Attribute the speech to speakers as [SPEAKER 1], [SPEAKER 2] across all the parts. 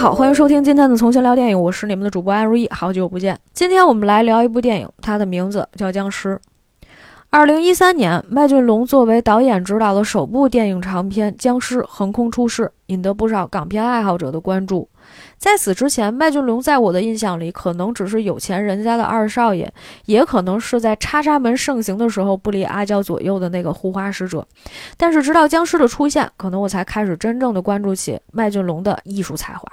[SPEAKER 1] 好，欢迎收听今天的从前聊电影，我是你们的主播安如意，好久不见。今天我们来聊一部电影，它的名字叫《僵尸》。二零一三年，麦浚龙作为导演执导的首部电影长片《僵尸》横空出世，引得不少港片爱好者的关注。在此之前，麦浚龙在我的印象里，可能只是有钱人家的二少爷，也可能是在叉叉门盛行的时候不离阿娇左右的那个护花使者。但是直到僵尸的出现，可能我才开始真正的关注起麦浚龙的艺术才华。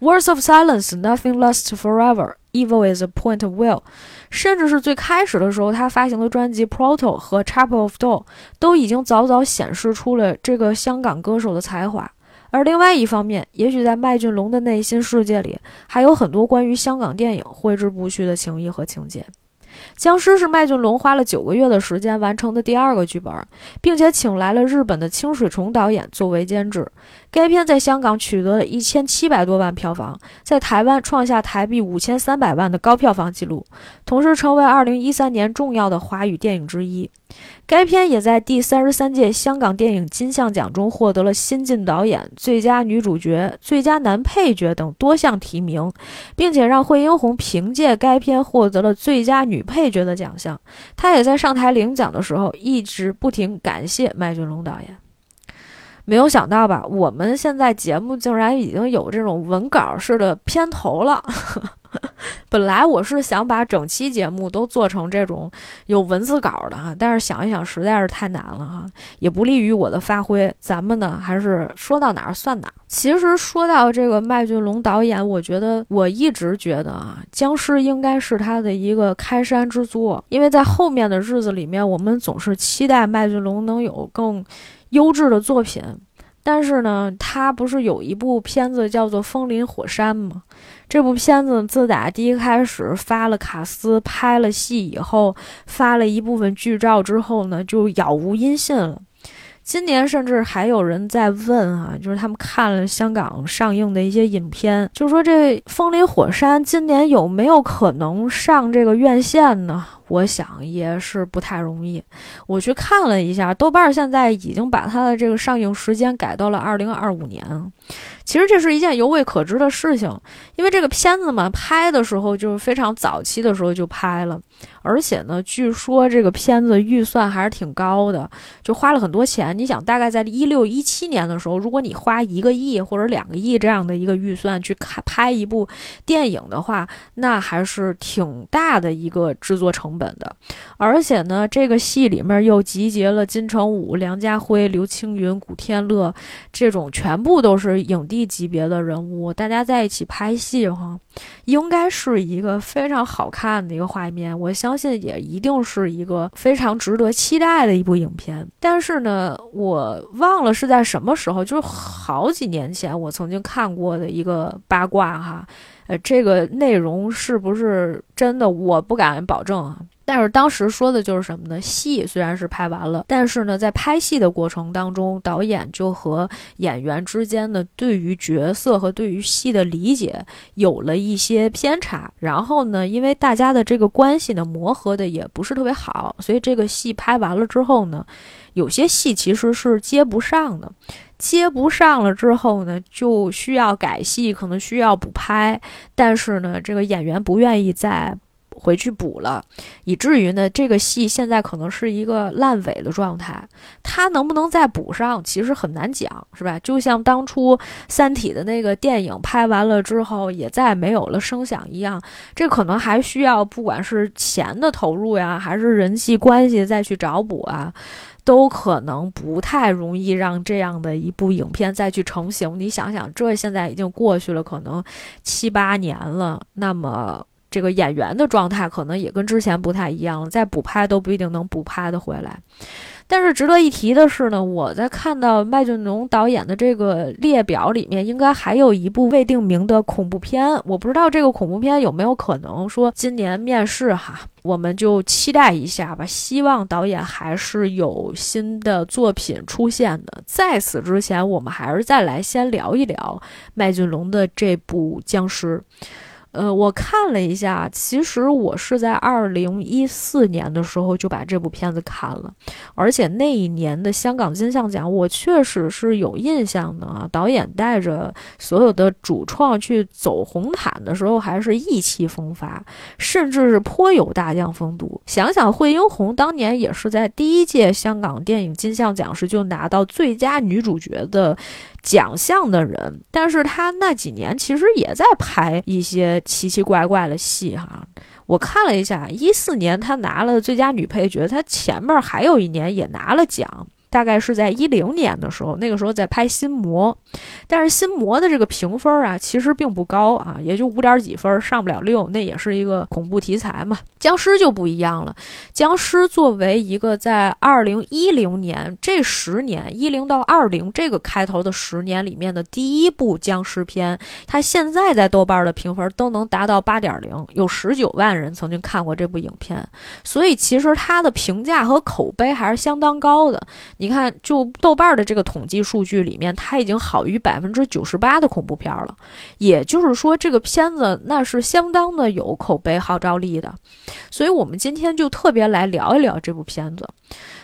[SPEAKER 1] Words of silence, nothing lasts forever. Evil is a point of will. 甚至是最开始的时候，他发行的专辑《Proto》和《Chapel of Doll》都已经早早显示出了这个香港歌手的才华。而另外一方面，也许在麦浚龙的内心世界里，还有很多关于香港电影挥之不去的情谊和情节。僵尸是麦浚龙花了九个月的时间完成的第二个剧本，并且请来了日本的清水崇导演作为监制。该片在香港取得了一千七百多万票房，在台湾创下台币五千三百万的高票房纪录，同时成为二零一三年重要的华语电影之一。该片也在第三十三届香港电影金像奖中获得了新晋导演、最佳女主角、最佳男配角等多项提名，并且让惠英红凭借该片获得了最佳女配角的奖项。她也在上台领奖的时候一直不停感谢麦浚龙导演。没有想到吧？我们现在节目竟然已经有这种文稿式的片头了。本来我是想把整期节目都做成这种有文字稿的哈，但是想一想实在是太难了哈，也不利于我的发挥。咱们呢，还是说到哪儿算哪儿。其实说到这个麦浚龙导演，我觉得我一直觉得啊，《僵尸》应该是他的一个开山之作，因为在后面的日子里面，我们总是期待麦浚龙能有更。优质的作品，但是呢，他不是有一部片子叫做《风林火山》吗？这部片子自打第一开始发了卡斯、拍了戏以后，发了一部分剧照之后呢，就杳无音信了。今年甚至还有人在问啊，就是他们看了香港上映的一些影片，就说这《风林火山》今年有没有可能上这个院线呢？我想也是不太容易。我去看了一下，豆瓣现在已经把它的这个上映时间改到了二零二五年。其实这是一件犹未可知的事情，因为这个片子嘛，拍的时候就是非常早期的时候就拍了，而且呢，据说这个片子预算还是挺高的，就花了很多钱。你想，大概在一六一七年的时候，如果你花一个亿或者两个亿这样的一个预算去看拍一部电影的话，那还是挺大的一个制作成本的。而且呢，这个戏里面又集结了金城武、梁家辉、刘青云、古天乐这种全部都是影帝。级别的人物，大家在一起拍戏哈，应该是一个非常好看的一个画面。我相信也一定是一个非常值得期待的一部影片。但是呢，我忘了是在什么时候，就是好几年前我曾经看过的一个八卦哈，呃，这个内容是不是真的，我不敢保证啊。但是当时说的就是什么呢？戏虽然是拍完了，但是呢，在拍戏的过程当中，导演就和演员之间的对于角色和对于戏的理解有了一些偏差。然后呢，因为大家的这个关系呢磨合的也不是特别好，所以这个戏拍完了之后呢，有些戏其实是接不上的。接不上了之后呢，就需要改戏，可能需要补拍。但是呢，这个演员不愿意再。回去补了，以至于呢，这个戏现在可能是一个烂尾的状态。它能不能再补上，其实很难讲，是吧？就像当初《三体》的那个电影拍完了之后，也再没有了声响一样。这可能还需要，不管是钱的投入呀，还是人际关系再去找补啊，都可能不太容易让这样的一部影片再去成型。你想想，这现在已经过去了，可能七八年了，那么。这个演员的状态可能也跟之前不太一样了，再补拍都不一定能补拍的回来。但是值得一提的是呢，我在看到麦浚龙导演的这个列表里面，应该还有一部未定名的恐怖片。我不知道这个恐怖片有没有可能说今年面世哈，我们就期待一下吧。希望导演还是有新的作品出现的。在此之前，我们还是再来先聊一聊麦浚龙的这部僵尸。呃，我看了一下，其实我是在二零一四年的时候就把这部片子看了，而且那一年的香港金像奖，我确实是有印象的啊。导演带着所有的主创去走红毯的时候，还是意气风发，甚至是颇有大将风度。想想惠英红当年也是在第一届香港电影金像奖时就拿到最佳女主角的。奖项的人，但是他那几年其实也在拍一些奇奇怪怪的戏哈。我看了一下，一四年他拿了最佳女配角，他前面还有一年也拿了奖。大概是在一零年的时候，那个时候在拍《心魔》，但是《心魔》的这个评分啊，其实并不高啊，也就五点几分，上不了六。那也是一个恐怖题材嘛。僵尸就不一样了，僵尸作为一个在二零一零年这十年一零到二零这个开头的十年里面的第一部僵尸片，它现在在豆瓣的评分都能达到八点零，有十九万人曾经看过这部影片，所以其实它的评价和口碑还是相当高的。你看，就豆瓣的这个统计数据里面，它已经好于百分之九十八的恐怖片了。也就是说，这个片子那是相当的有口碑号召力的。所以，我们今天就特别来聊一聊这部片子。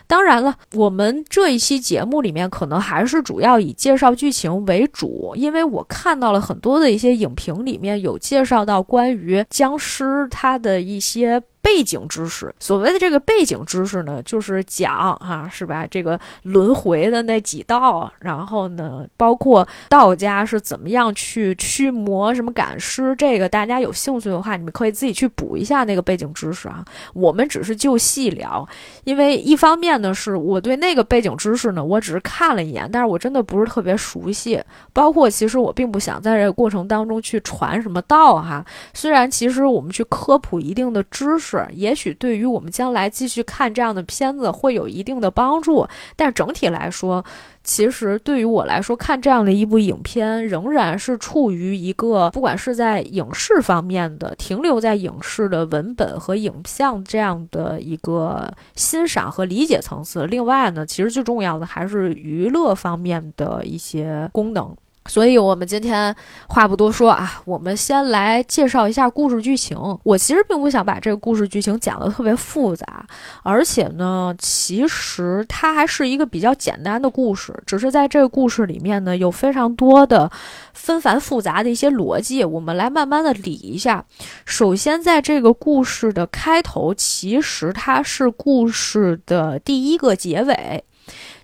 [SPEAKER 1] 当然了，我们这一期节目里面可能还是主要以介绍剧情为主，因为我看到了很多的一些影评里面有介绍到关于僵尸它的一些。背景知识，所谓的这个背景知识呢，就是讲哈，是吧？这个轮回的那几道，然后呢，包括道家是怎么样去驱魔、什么赶尸，这个大家有兴趣的话，你们可以自己去补一下那个背景知识啊。我们只是就细聊，因为一方面呢，是我对那个背景知识呢，我只是看了一眼，但是我真的不是特别熟悉。包括其实我并不想在这个过程当中去传什么道哈，虽然其实我们去科普一定的知识。也许对于我们将来继续看这样的片子会有一定的帮助，但整体来说，其实对于我来说，看这样的一部影片，仍然是处于一个不管是在影视方面的停留在影视的文本和影像这样的一个欣赏和理解层次。另外呢，其实最重要的还是娱乐方面的一些功能。所以，我们今天话不多说啊，我们先来介绍一下故事剧情。我其实并不想把这个故事剧情讲得特别复杂，而且呢，其实它还是一个比较简单的故事，只是在这个故事里面呢，有非常多的纷繁复杂的一些逻辑，我们来慢慢的理一下。首先，在这个故事的开头，其实它是故事的第一个结尾。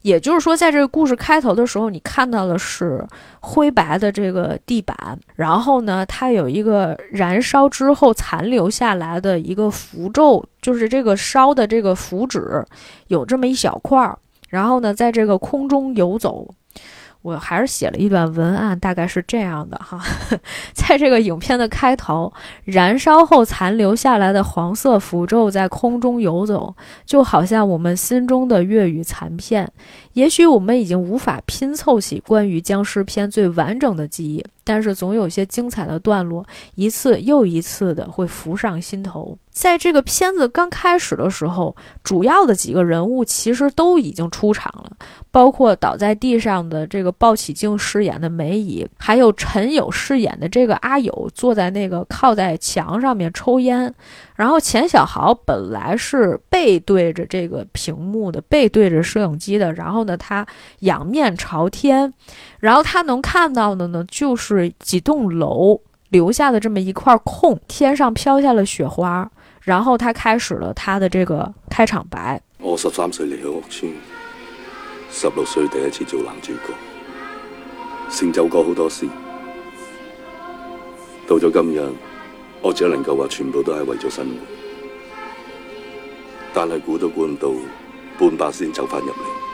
[SPEAKER 1] 也就是说，在这个故事开头的时候，你看到的是灰白的这个地板，然后呢，它有一个燃烧之后残留下来的一个符咒，就是这个烧的这个符纸有这么一小块儿，然后呢，在这个空中游走。我还是写了一段文案，大概是这样的哈，在这个影片的开头，燃烧后残留下来的黄色符咒在空中游走，就好像我们心中的粤语残片。也许我们已经无法拼凑起关于僵尸片最完整的记忆，但是总有些精彩的段落，一次又一次的会浮上心头。在这个片子刚开始的时候，主要的几个人物其实都已经出场了，包括倒在地上的这个鲍起静饰演的梅姨，还有陈友饰演的这个阿友，坐在那个靠在墙上面抽烟。然后钱小豪本来是背对着这个屏幕的，背对着摄影机的，然后呢，他仰面朝天，然后他能看到的呢，就是几栋楼留下的这么一块空，天上飘下了雪花。然后他开始了他的这个开场白。
[SPEAKER 2] 我十三歲離開屋村，十六岁第一次做男主角，成就过好多事。到咗今日，我只能够话全部都系为咗生活。但系估都估唔到，半百先走翻入嚟。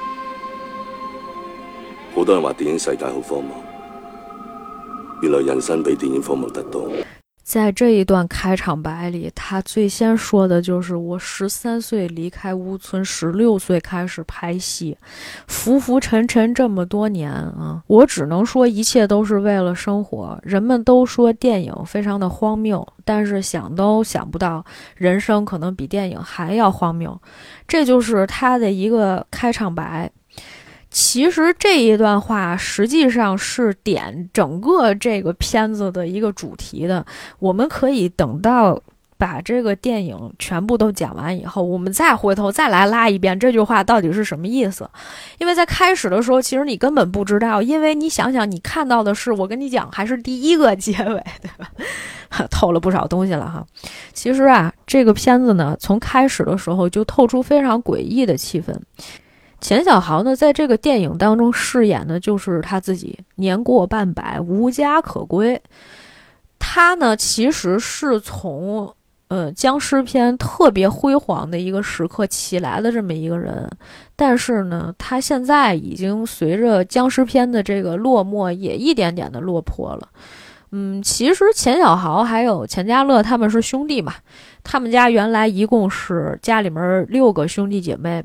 [SPEAKER 2] 好多人话电影世界好荒谬，原来人生比电影荒谬得多。
[SPEAKER 1] 在这一段开场白里，他最先说的就是：“我十三岁离开乌村，十六岁开始拍戏，浮浮沉沉这么多年啊，我只能说一切都是为了生活。人们都说电影非常的荒谬，但是想都想不到，人生可能比电影还要荒谬。”这就是他的一个开场白。其实这一段话实际上是点整个这个片子的一个主题的。我们可以等到把这个电影全部都讲完以后，我们再回头再来拉一遍这句话到底是什么意思。因为在开始的时候，其实你根本不知道，因为你想想，你看到的是我跟你讲还是第一个结尾，对吧？透了不少东西了哈。其实啊，这个片子呢，从开始的时候就透出非常诡异的气氛。钱小豪呢，在这个电影当中饰演的就是他自己，年过半百，无家可归。他呢，其实是从呃僵尸片特别辉煌的一个时刻起来的这么一个人，但是呢，他现在已经随着僵尸片的这个落寞，也一点点的落魄了。嗯，其实钱小豪还有钱嘉乐他们是兄弟嘛，他们家原来一共是家里面六个兄弟姐妹。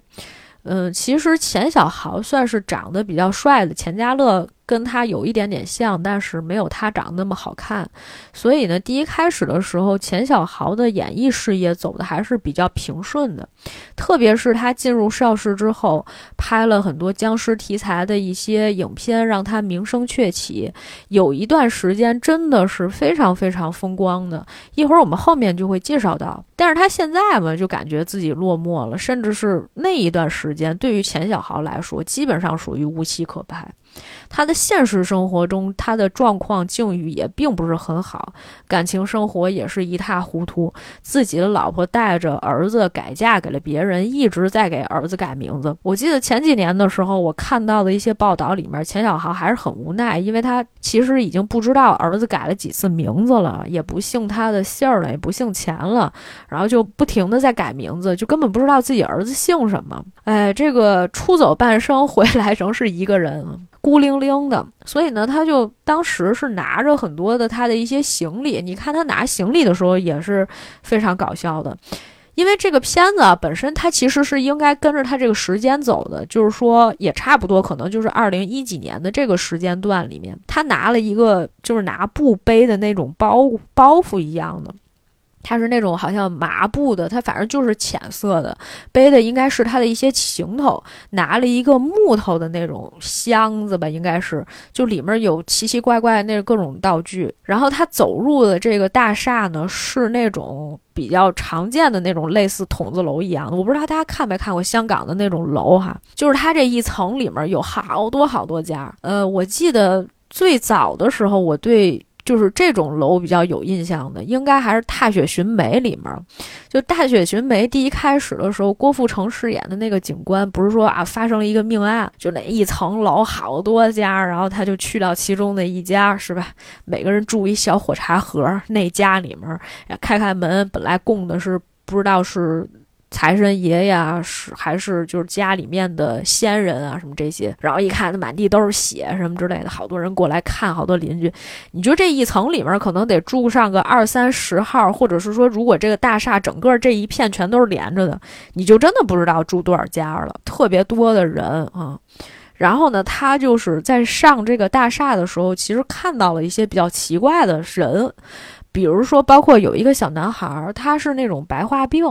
[SPEAKER 1] 嗯，其实钱小豪算是长得比较帅的，钱嘉乐跟他有一点点像，但是没有他长得那么好看。所以呢，第一开始的时候，钱小豪的演艺事业走的还是比较平顺的。特别是他进入邵氏之后，拍了很多僵尸题材的一些影片，让他名声鹊起。有一段时间真的是非常非常风光的，一会儿我们后面就会介绍到。但是他现在嘛，就感觉自己落寞了，甚至是那一段时间，对于钱小豪来说，基本上属于无戏可拍。他的现实生活中，他的状况境遇也并不是很好，感情生活也是一塌糊涂。自己的老婆带着儿子改嫁给了别人，一直在给儿子改名字。我记得前几年的时候，我看到的一些报道里面，钱小豪还是很无奈，因为他其实已经不知道儿子改了几次名字了，也不姓他的姓了，也不姓钱了，然后就不停的在改名字，就根本不知道自己儿子姓什么。哎，这个出走半生回来仍是一个人。孤零零的，所以呢，他就当时是拿着很多的他的一些行李。你看他拿行李的时候也是非常搞笑的，因为这个片子啊本身它其实是应该跟着他这个时间走的，就是说也差不多，可能就是二零一几年的这个时间段里面，他拿了一个就是拿布背的那种包包袱一样的。它是那种好像麻布的，它反正就是浅色的，背的应该是他的一些行头，拿了一个木头的那种箱子吧，应该是，就里面有奇奇怪怪那各种道具。然后他走入的这个大厦呢，是那种比较常见的那种类似筒子楼一样的，我不知道大家看没看过香港的那种楼哈，就是它这一层里面有好多好多家。呃，我记得最早的时候，我对。就是这种楼比较有印象的，应该还是《踏雪寻梅》里面。就《踏雪寻梅》第一开始的时候，郭富城饰演的那个警官，不是说啊发生了一个命案，就那一层楼好多家，然后他就去到其中的一家，是吧？每个人住一小火柴盒，那家里面开开门，本来供的是不知道是。财神爷呀，是还是就是家里面的仙人啊，什么这些，然后一看，那满地都是血什么之类的，好多人过来看，好多邻居。你就这一层里面可能得住上个二三十号，或者是说，如果这个大厦整个这一片全都是连着的，你就真的不知道住多少家了，特别多的人啊。然后呢，他就是在上这个大厦的时候，其实看到了一些比较奇怪的人，比如说，包括有一个小男孩，他是那种白化病。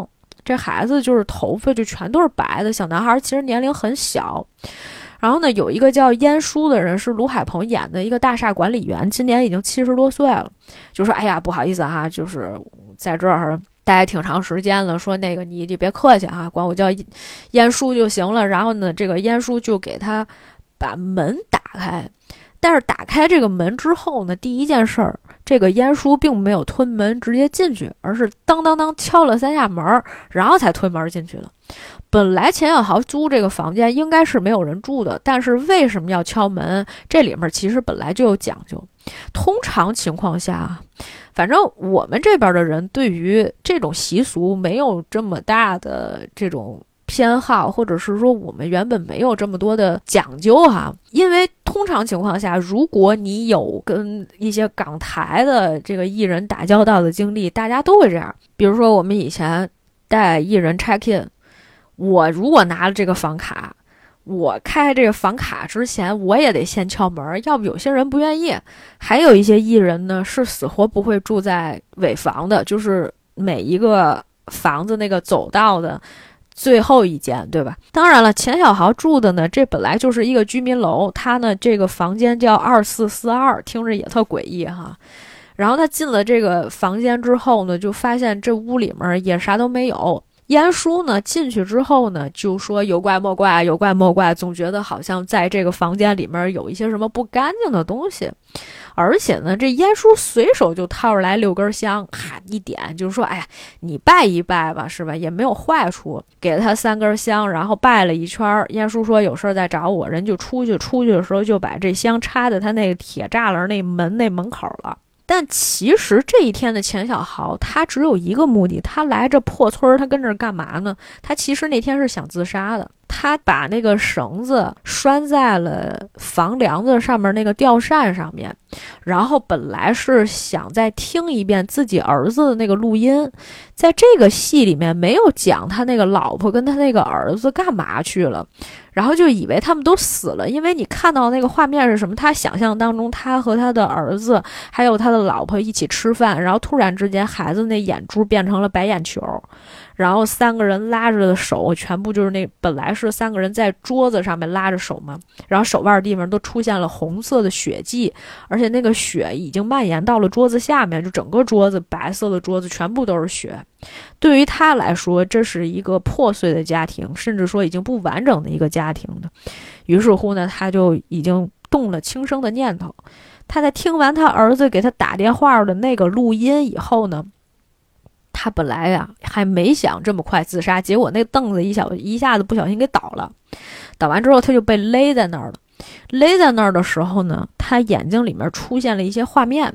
[SPEAKER 1] 这孩子就是头发就全都是白的，小男孩其实年龄很小。然后呢，有一个叫燕叔的人是卢海鹏演的一个大厦管理员，今年已经七十多岁了。就说：“哎呀，不好意思哈，就是在这儿待挺长时间了。说那个你你别客气啊，管我叫燕叔就行了。”然后呢，这个燕叔就给他把门打开。但是打开这个门之后呢，第一件事儿。这个燕叔并没有推门直接进去，而是当当当敲了三下门，然后才推门进去了。本来钱小豪租这个房间应该是没有人住的，但是为什么要敲门？这里面其实本来就有讲究。通常情况下，反正我们这边的人对于这种习俗没有这么大的这种。偏好，或者是说我们原本没有这么多的讲究哈，因为通常情况下，如果你有跟一些港台的这个艺人打交道的经历，大家都会这样。比如说我们以前带艺人 check in，我如果拿了这个房卡，我开这个房卡之前，我也得先敲门，要不有些人不愿意。还有一些艺人呢，是死活不会住在尾房的，就是每一个房子那个走道的。最后一间，对吧？当然了，钱小豪住的呢，这本来就是一个居民楼，他呢这个房间叫二四四二，听着也特诡异哈。然后他进了这个房间之后呢，就发现这屋里面也啥都没有。晏殊呢进去之后呢，就说有怪莫怪，有怪莫怪，总觉得好像在这个房间里面有一些什么不干净的东西。而且呢，这晏殊随手就掏出来六根香，哈一点，就是说，哎呀，你拜一拜吧，是吧？也没有坏处。给了他三根香，然后拜了一圈。晏殊说有事再找我，人就出去。出去的时候就把这香插在他那个铁栅栏那门那门口了。但其实这一天的钱小豪，他只有一个目的，他来这破村儿，他跟这儿干嘛呢？他其实那天是想自杀的。他把那个绳子拴在了房梁子上面那个吊扇上面，然后本来是想再听一遍自己儿子的那个录音，在这个戏里面没有讲他那个老婆跟他那个儿子干嘛去了。然后就以为他们都死了，因为你看到那个画面是什么？他想象当中，他和他的儿子还有他的老婆一起吃饭，然后突然之间，孩子那眼珠变成了白眼球。然后三个人拉着的手，全部就是那本来是三个人在桌子上面拉着手嘛，然后手腕地方都出现了红色的血迹，而且那个血已经蔓延到了桌子下面，就整个桌子白色的桌子全部都是血。对于他来说，这是一个破碎的家庭，甚至说已经不完整的一个家庭的。于是乎呢，他就已经动了轻生的念头。他在听完他儿子给他打电话的那个录音以后呢。他本来呀还没想这么快自杀，结果那凳子一小一下子不小心给倒了，倒完之后他就被勒在那儿了。勒在那儿的时候呢，他眼睛里面出现了一些画面，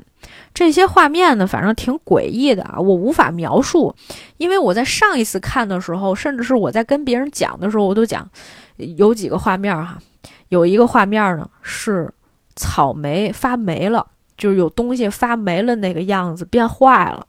[SPEAKER 1] 这些画面呢，反正挺诡异的啊，我无法描述，因为我在上一次看的时候，甚至是我在跟别人讲的时候，我都讲有几个画面哈，有一个画面呢是草莓发霉了，就是有东西发霉了那个样子变坏了。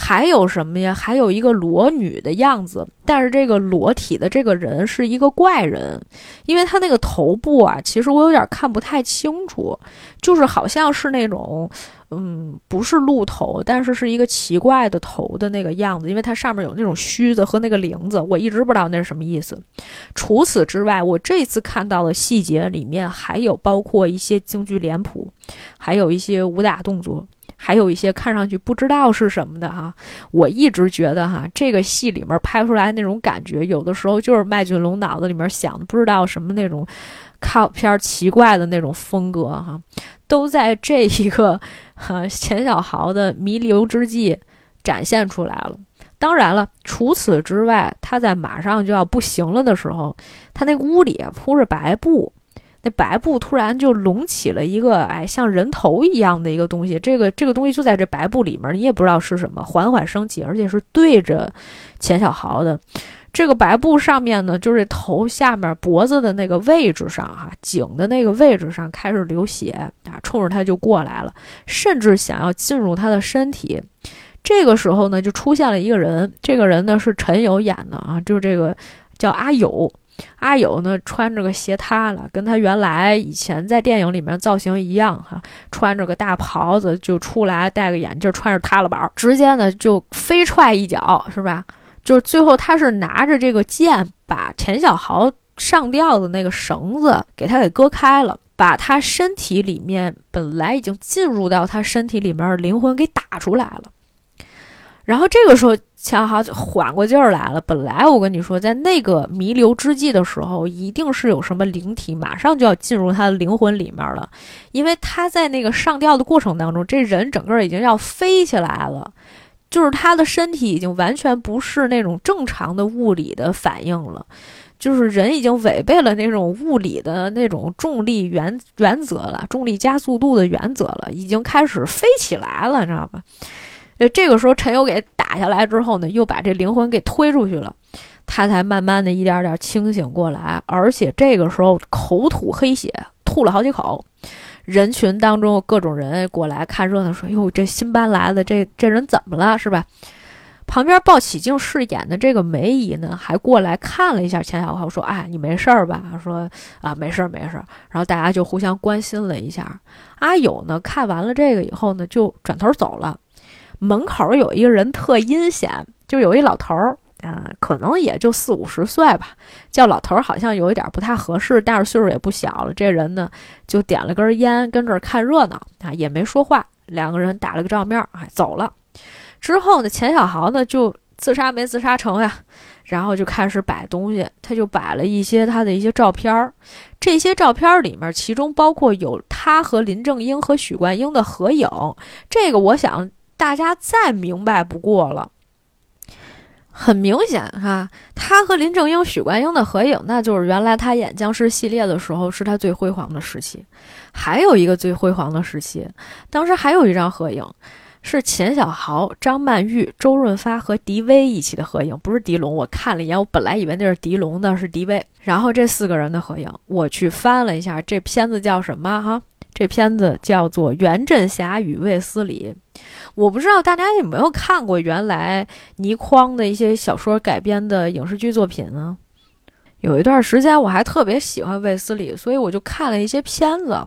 [SPEAKER 1] 还有什么呀？还有一个裸女的样子，但是这个裸体的这个人是一个怪人，因为他那个头部啊，其实我有点看不太清楚，就是好像是那种，嗯，不是鹿头，但是是一个奇怪的头的那个样子，因为它上面有那种须子和那个铃子，我一直不知道那是什么意思。除此之外，我这次看到的细节里面还有包括一些京剧脸谱，还有一些武打动作。还有一些看上去不知道是什么的哈，我一直觉得哈，这个戏里面拍出来那种感觉，有的时候就是麦浚龙脑子里面想的不知道什么那种靠片奇怪的那种风格哈，都在这一个哈钱小豪的弥留之际展现出来了。当然了，除此之外，他在马上就要不行了的时候，他那屋里铺着白布。那白布突然就隆起了一个，哎，像人头一样的一个东西。这个这个东西就在这白布里面，你也不知道是什么，缓缓升起，而且是对着钱小豪的。这个白布上面呢，就是头下面脖子的那个位置上，哈，颈的那个位置上开始流血啊，冲着他就过来了，甚至想要进入他的身体。这个时候呢，就出现了一个人，这个人呢是陈友演的啊，就是这个叫阿友。阿友呢，穿着个鞋塌了，跟他原来以前在电影里面造型一样哈，穿着个大袍子就出来，戴个眼镜，穿着塌了板，直接呢就飞踹一脚，是吧？就是最后他是拿着这个剑，把钱小豪上吊的那个绳子给他给割开了，把他身体里面本来已经进入到他身体里面的灵魂给打出来了。然后这个时候，恰好就缓过劲儿来了。本来我跟你说，在那个弥留之际的时候，一定是有什么灵体马上就要进入他的灵魂里面了，因为他在那个上吊的过程当中，这人整个已经要飞起来了，就是他的身体已经完全不是那种正常的物理的反应了，就是人已经违背了那种物理的那种重力原原则了，重力加速度的原则了，已经开始飞起来了，你知道吧？呃，这个时候陈友给打下来之后呢，又把这灵魂给推出去了，他才慢慢的一点点清醒过来，而且这个时候口吐黑血，吐了好几口。人群当中各种人过来看热闹，说：“哟，这新搬来的这这人怎么了？是吧？”旁边鲍起静饰演的这个梅姨呢，还过来看了一下钱小豪，说：“哎，你没事儿吧？”说：“啊，没事儿，没事儿。”然后大家就互相关心了一下。阿友呢，看完了这个以后呢，就转头走了。门口有一个人特阴险，就有一老头儿，啊，可能也就四五十岁吧，叫老头儿好像有一点不太合适，但是岁数也不小了。这人呢，就点了根烟，跟这儿看热闹啊，也没说话。两个人打了个照面，哎，走了。之后呢，钱小豪呢就自杀没自杀成呀，然后就开始摆东西，他就摆了一些他的一些照片儿。这些照片儿里面，其中包括有他和林正英和许冠英的合影。这个我想大家再明白不过了。很明显哈，他和林正英、许冠英的合影，那就是原来他演僵尸系列的时候是他最辉煌的时期。还有一个最辉煌的时期，当时还有一张合影，是钱小豪、张曼玉、周润发和狄威一起的合影，不是狄龙。我看了一眼，我本来以为那是狄龙的，是狄威。然后这四个人的合影，我去翻了一下，这片子叫什么哈？这片子叫做《袁振侠与卫斯理》。我不知道大家有没有看过原来倪匡的一些小说改编的影视剧作品呢？有一段时间我还特别喜欢卫斯理，所以我就看了一些片子。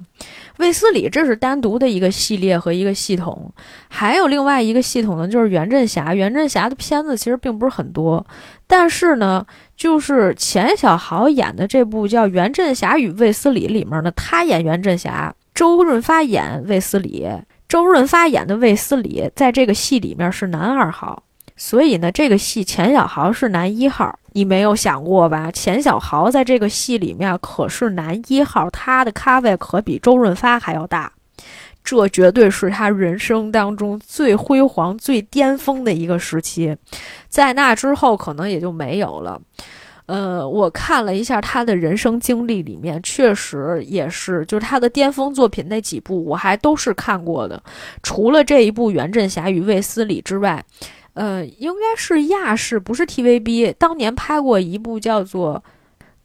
[SPEAKER 1] 卫斯理这是单独的一个系列和一个系统，还有另外一个系统呢，就是袁振霞。袁振霞的片子其实并不是很多，但是呢，就是钱小豪演的这部叫《袁振霞与卫斯理》里面呢，他演袁振霞，周润发演卫斯理。周润发演的卫斯理在这个戏里面是男二号，所以呢，这个戏钱小豪是男一号。你没有想过吧？钱小豪在这个戏里面可是男一号，他的咖位可比周润发还要大。这绝对是他人生当中最辉煌、最巅峰的一个时期，在那之后可能也就没有了。呃，我看了一下他的人生经历，里面确实也是，就是他的巅峰作品那几部，我还都是看过的。除了这一部《袁振侠与卫斯理》之外，呃，应该是亚视，不是 TVB，当年拍过一部叫做。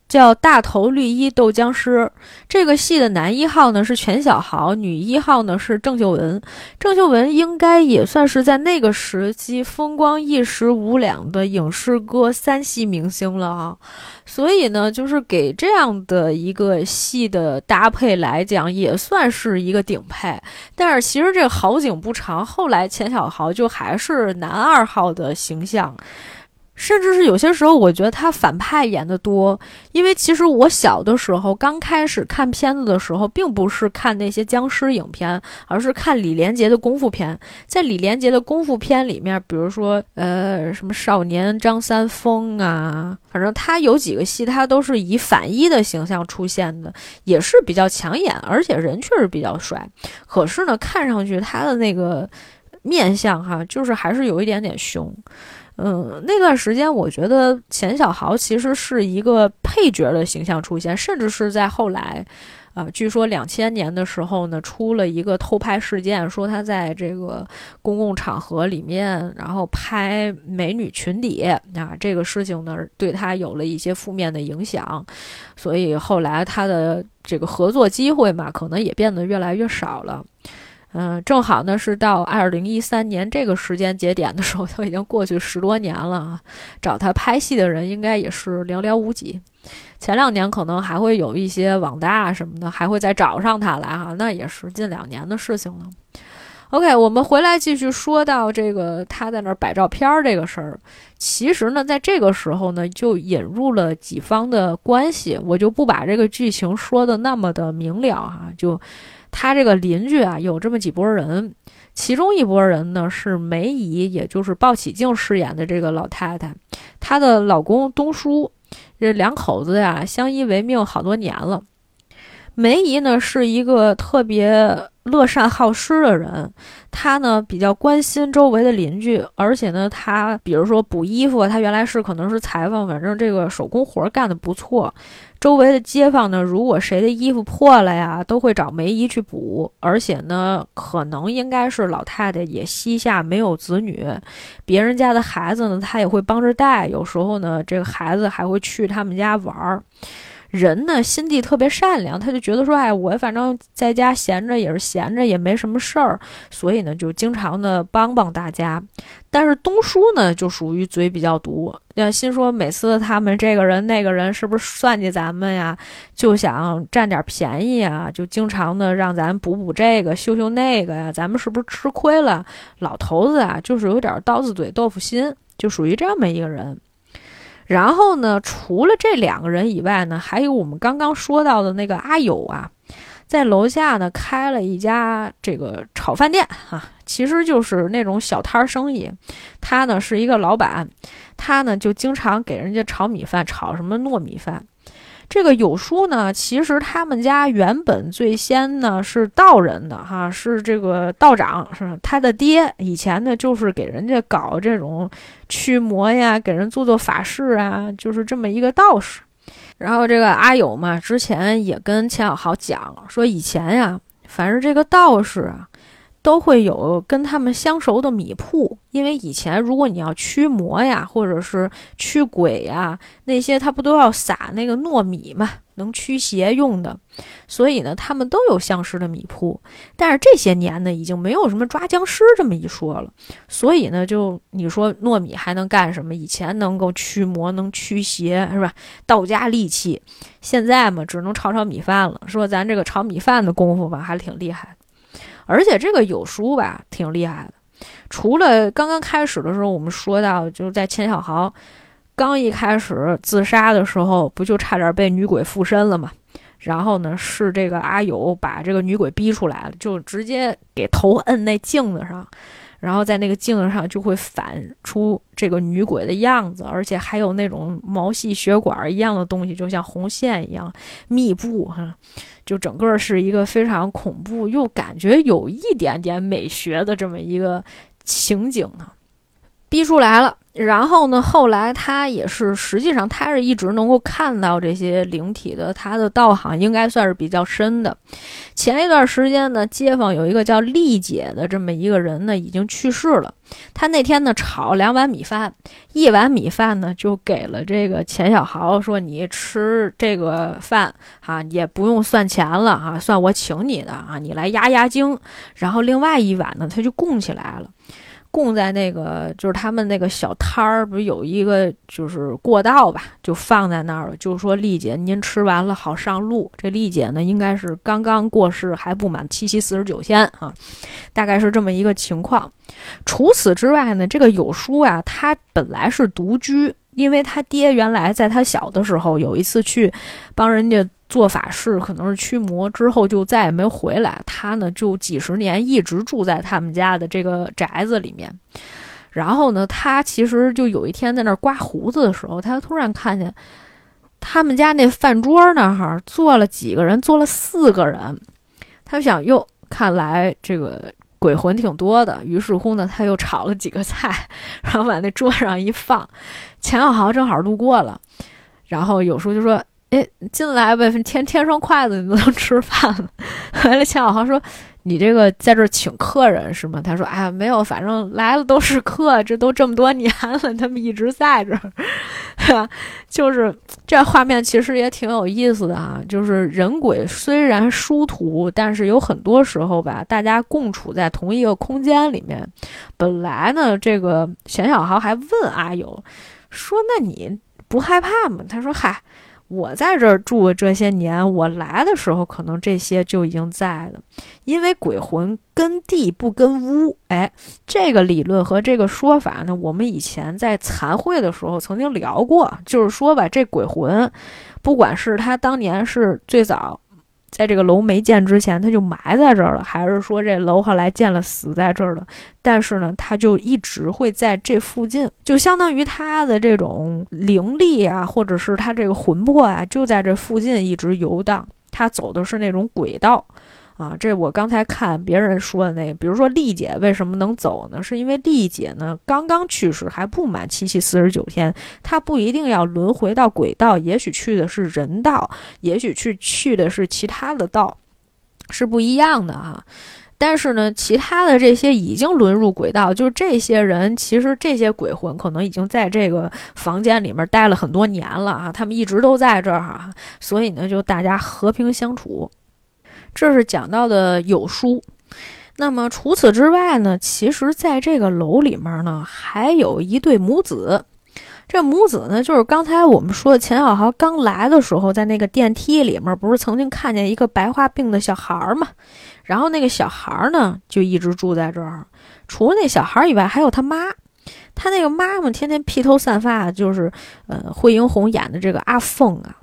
[SPEAKER 1] 叫大头绿衣斗僵尸，这个戏的男一号呢是全小豪，女一号呢是郑秀文。郑秀文应该也算是在那个时期风光一时无两的影视歌三系明星了啊。所以呢，就是给这样的一个戏的搭配来讲，也算是一个顶配。但是其实这好景不长，后来钱小豪就还是男二号的形象。甚至是有些时候，我觉得他反派演的多，因为其实我小的时候刚开始看片子的时候，并不是看那些僵尸影片，而是看李连杰的功夫片。在李连杰的功夫片里面，比如说呃什么少年张三丰啊，反正他有几个戏，他都是以反一的形象出现的，也是比较抢眼，而且人确实比较帅。可是呢，看上去他的那个面相哈，就是还是有一点点凶。嗯，那段时间我觉得钱小豪其实是一个配角的形象出现，甚至是在后来，啊，据说两千年的时候呢，出了一个偷拍事件，说他在这个公共场合里面，然后拍美女裙底，啊，这个事情呢对他有了一些负面的影响，所以后来他的这个合作机会嘛，可能也变得越来越少了。嗯，正好呢，是到二零一三年这个时间节点的时候，都已经过去十多年了啊。找他拍戏的人应该也是寥寥无几。前两年可能还会有一些网大什么的，还会再找上他来哈，那也是近两年的事情了。OK，我们回来继续说到这个他在那儿摆照片这个事儿。其实呢，在这个时候呢，就引入了几方的关系，我就不把这个剧情说的那么的明了哈，就。他这个邻居啊，有这么几拨人，其中一拨人呢是梅姨，也就是鲍起静饰演的这个老太太，她的老公东叔，这两口子呀相依为命好多年了。梅姨呢是一个特别。乐善好施的人，她呢比较关心周围的邻居，而且呢，她比如说补衣服，她原来是可能是裁缝，反正这个手工活干得不错。周围的街坊呢，如果谁的衣服破了呀，都会找梅姨去补。而且呢，可能应该是老太太也膝下没有子女，别人家的孩子呢，她也会帮着带。有时候呢，这个孩子还会去他们家玩儿。人呢，心地特别善良，他就觉得说，哎，我反正在家闲着也是闲着，也没什么事儿，所以呢，就经常的帮帮大家。但是东叔呢，就属于嘴比较毒，要心说每次他们这个人那个人是不是算计咱们呀，就想占点便宜啊，就经常的让咱补补这个，修修那个呀，咱们是不是吃亏了？老头子啊，就是有点刀子嘴豆腐心，就属于这么一个人。然后呢，除了这两个人以外呢，还有我们刚刚说到的那个阿友啊，在楼下呢开了一家这个炒饭店啊，其实就是那种小摊儿生意。他呢是一个老板，他呢就经常给人家炒米饭，炒什么糯米饭。这个有叔呢，其实他们家原本最先呢是道人的哈，是这个道长，是他的爹。以前呢就是给人家搞这种驱魔呀，给人做做法事啊，就是这么一个道士。然后这个阿友嘛，之前也跟钱小豪讲说，以前呀，反正这个道士啊。都会有跟他们相熟的米铺，因为以前如果你要驱魔呀，或者是驱鬼呀，那些他不都要撒那个糯米嘛，能驱邪用的，所以呢，他们都有相识的米铺。但是这些年呢，已经没有什么抓僵尸这么一说了，所以呢，就你说糯米还能干什么？以前能够驱魔，能驱邪，是吧？道家利器，现在嘛，只能炒炒米饭了。说咱这个炒米饭的功夫吧，还挺厉害。而且这个有书吧，挺厉害的。除了刚刚开始的时候，我们说到，就是在钱小豪刚一开始自杀的时候，不就差点被女鬼附身了吗？然后呢，是这个阿友把这个女鬼逼出来了，就直接给头摁那镜子上。然后在那个镜子上就会反出这个女鬼的样子，而且还有那种毛细血管一样的东西，就像红线一样密布哈，就整个是一个非常恐怖又感觉有一点点美学的这么一个情景啊，逼出来了。然后呢？后来他也是，实际上他是一直能够看到这些灵体的。他的道行应该算是比较深的。前一段时间呢，街坊有一个叫丽姐的这么一个人呢，已经去世了。他那天呢炒两碗米饭，一碗米饭呢就给了这个钱小豪，说你吃这个饭啊，也不用算钱了啊，算我请你的啊，你来压压惊。然后另外一碗呢，他就供起来了。供在那个就是他们那个小摊儿，不是有一个就是过道吧，就放在那儿了。就说丽姐，您吃完了好上路。这丽姐呢，应该是刚刚过世，还不满七七四十九天啊，大概是这么一个情况。除此之外呢，这个有叔啊，他本来是独居，因为他爹原来在他小的时候有一次去帮人家。做法事可能是驱魔之后就再也没回来，他呢就几十年一直住在他们家的这个宅子里面。然后呢，他其实就有一天在那儿刮胡子的时候，他突然看见他们家那饭桌那儿坐了几个人，坐了四个人。他想，哟，看来这个鬼魂挺多的。于是乎呢，他又炒了几个菜，然后把那桌上一放。钱小豪正好路过了，然后有时候就说。哎，进来呗！添添双筷子，你都能吃饭了。完了，钱小豪说：“你这个在这儿请客人是吗？”他说：“哎呀，没有，反正来了都是客，这都这么多年了，他们一直在这儿，对吧？就是这画面其实也挺有意思的啊。就是人鬼虽然殊途，但是有很多时候吧，大家共处在同一个空间里面。本来呢，这个钱小豪还问阿友说：‘那你不害怕吗？’他说：‘嗨。’我在这儿住这些年，我来的时候可能这些就已经在了，因为鬼魂跟地不跟屋。哎，这个理论和这个说法呢，我们以前在残会的时候曾经聊过，就是说吧，这鬼魂，不管是他当年是最早。在这个楼没建之前，他就埋在这儿了，还是说这楼后来建了，死在这儿了？但是呢，他就一直会在这附近，就相当于他的这种灵力啊，或者是他这个魂魄啊，就在这附近一直游荡。他走的是那种轨道。啊，这我刚才看别人说的那个，比如说丽姐为什么能走呢？是因为丽姐呢刚刚去世，还不满七七四十九天，她不一定要轮回到轨道，也许去的是人道，也许去去的是其他的道，是不一样的啊。但是呢，其他的这些已经轮入轨道，就是这些人，其实这些鬼魂可能已经在这个房间里面待了很多年了啊，他们一直都在这儿啊，所以呢，就大家和平相处。这是讲到的有书，那么除此之外呢？其实，在这个楼里面呢，还有一对母子。这母子呢，就是刚才我们说的钱小豪刚来的时候，在那个电梯里面，不是曾经看见一个白化病的小孩吗？然后那个小孩呢，就一直住在这儿。除了那小孩以外，还有他妈。他那个妈妈天天披头散发，就是呃，惠英红演的这个阿凤啊。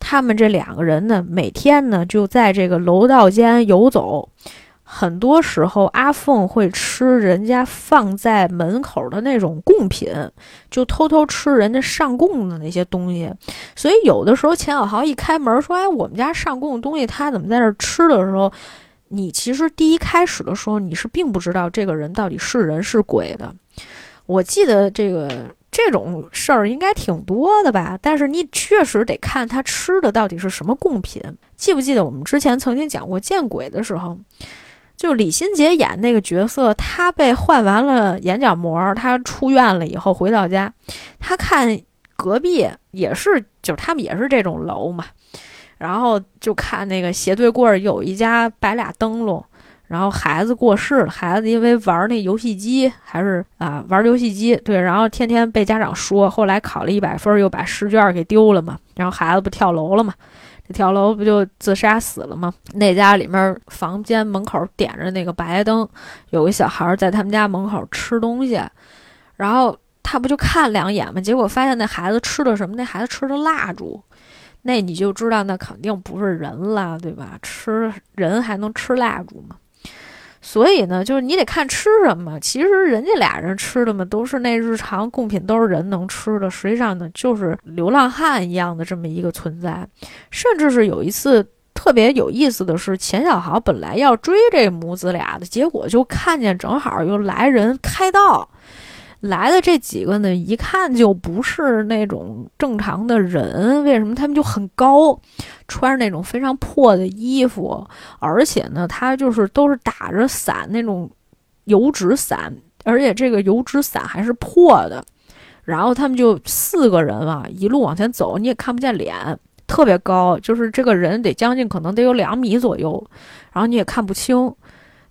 [SPEAKER 1] 他们这两个人呢，每天呢就在这个楼道间游走。很多时候，阿凤会吃人家放在门口的那种贡品，就偷偷吃人家上供的那些东西。所以有的时候，钱小豪一开门说：“哎，我们家上供的东西，他怎么在这吃的时候？”你其实第一开始的时候，你是并不知道这个人到底是人是鬼的。我记得这个这种事儿应该挺多的吧，但是你确实得看他吃的到底是什么贡品。记不记得我们之前曾经讲过见鬼的时候？就李心洁演那个角色，她被换完了眼角膜，她出院了以后回到家，她看隔壁也是，就是他们也是这种楼嘛，然后就看那个斜对过有一家摆俩灯笼，然后孩子过世了，孩子因为玩那游戏机还是啊玩游戏机，对，然后天天被家长说，后来考了一百分又把试卷给丢了嘛，然后孩子不跳楼了嘛。这跳楼不就自杀死了吗？那家里面房间门口点着那个白灯，有个小孩在他们家门口吃东西，然后他不就看两眼吗？结果发现那孩子吃的什么？那孩子吃的蜡烛，那你就知道那肯定不是人了，对吧？吃人还能吃蜡烛吗？所以呢，就是你得看吃什么。其实人家俩人吃的嘛，都是那日常贡品，都是人能吃的。实际上呢，就是流浪汉一样的这么一个存在。甚至是有一次特别有意思的是，钱小豪本来要追这母子俩的，结果就看见正好又来人开道。来的这几个呢，一看就不是那种正常的人。为什么他们就很高，穿着那种非常破的衣服，而且呢，他就是都是打着伞那种油纸伞，而且这个油纸伞还是破的。然后他们就四个人啊，一路往前走，你也看不见脸，特别高，就是这个人得将近可能得有两米左右，然后你也看不清。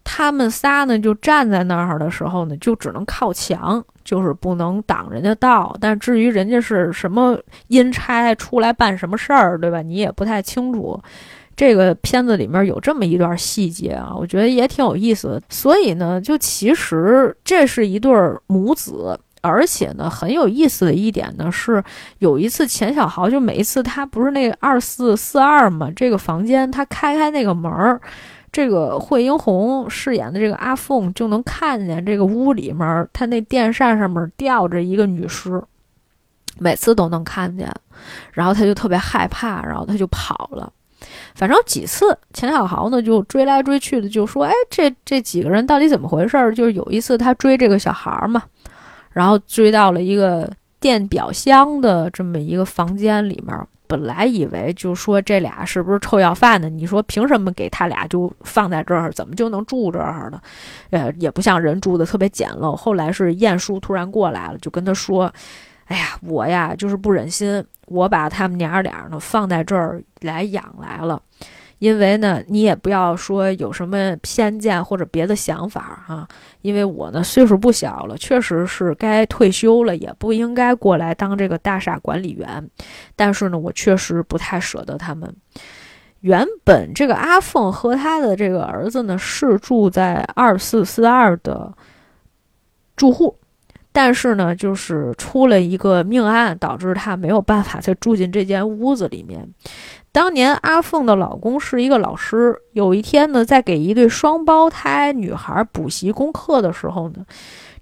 [SPEAKER 1] 他们仨呢，就站在那儿的时候呢，就只能靠墙，就是不能挡人家道。但至于人家是什么阴差出来办什么事儿，对吧？你也不太清楚。这个片子里面有这么一段细节啊，我觉得也挺有意思的。所以呢，就其实这是一对母子，而且呢，很有意思的一点呢是，有一次钱小豪就每一次他不是那个二四四二嘛，这个房间他开开那个门儿。这个惠英红饰演的这个阿凤就能看见这个屋里面，他那电扇上面吊着一个女尸，每次都能看见，然后他就特别害怕，然后他就跑了。反正几次，钱小豪呢就追来追去的，就说：“哎，这这几个人到底怎么回事？”就是有一次他追这个小孩嘛，然后追到了一个电表箱的这么一个房间里面。本来以为就说这俩是不是臭要饭的？你说凭什么给他俩就放在这儿？怎么就能住这儿呢？呃，也不像人住的特别简陋。后来是晏殊突然过来了，就跟他说：“哎呀，我呀就是不忍心，我把他们娘俩呢放在这儿来养来了。”因为呢，你也不要说有什么偏见或者别的想法哈。因为我呢岁数不小了，确实是该退休了，也不应该过来当这个大厦管理员。但是呢，我确实不太舍得他们。原本这个阿凤和他的这个儿子呢是住在二四四二的住户，但是呢，就是出了一个命案，导致他没有办法再住进这间屋子里面。当年阿凤的老公是一个老师，有一天呢，在给一对双胞胎女孩补习功课的时候呢，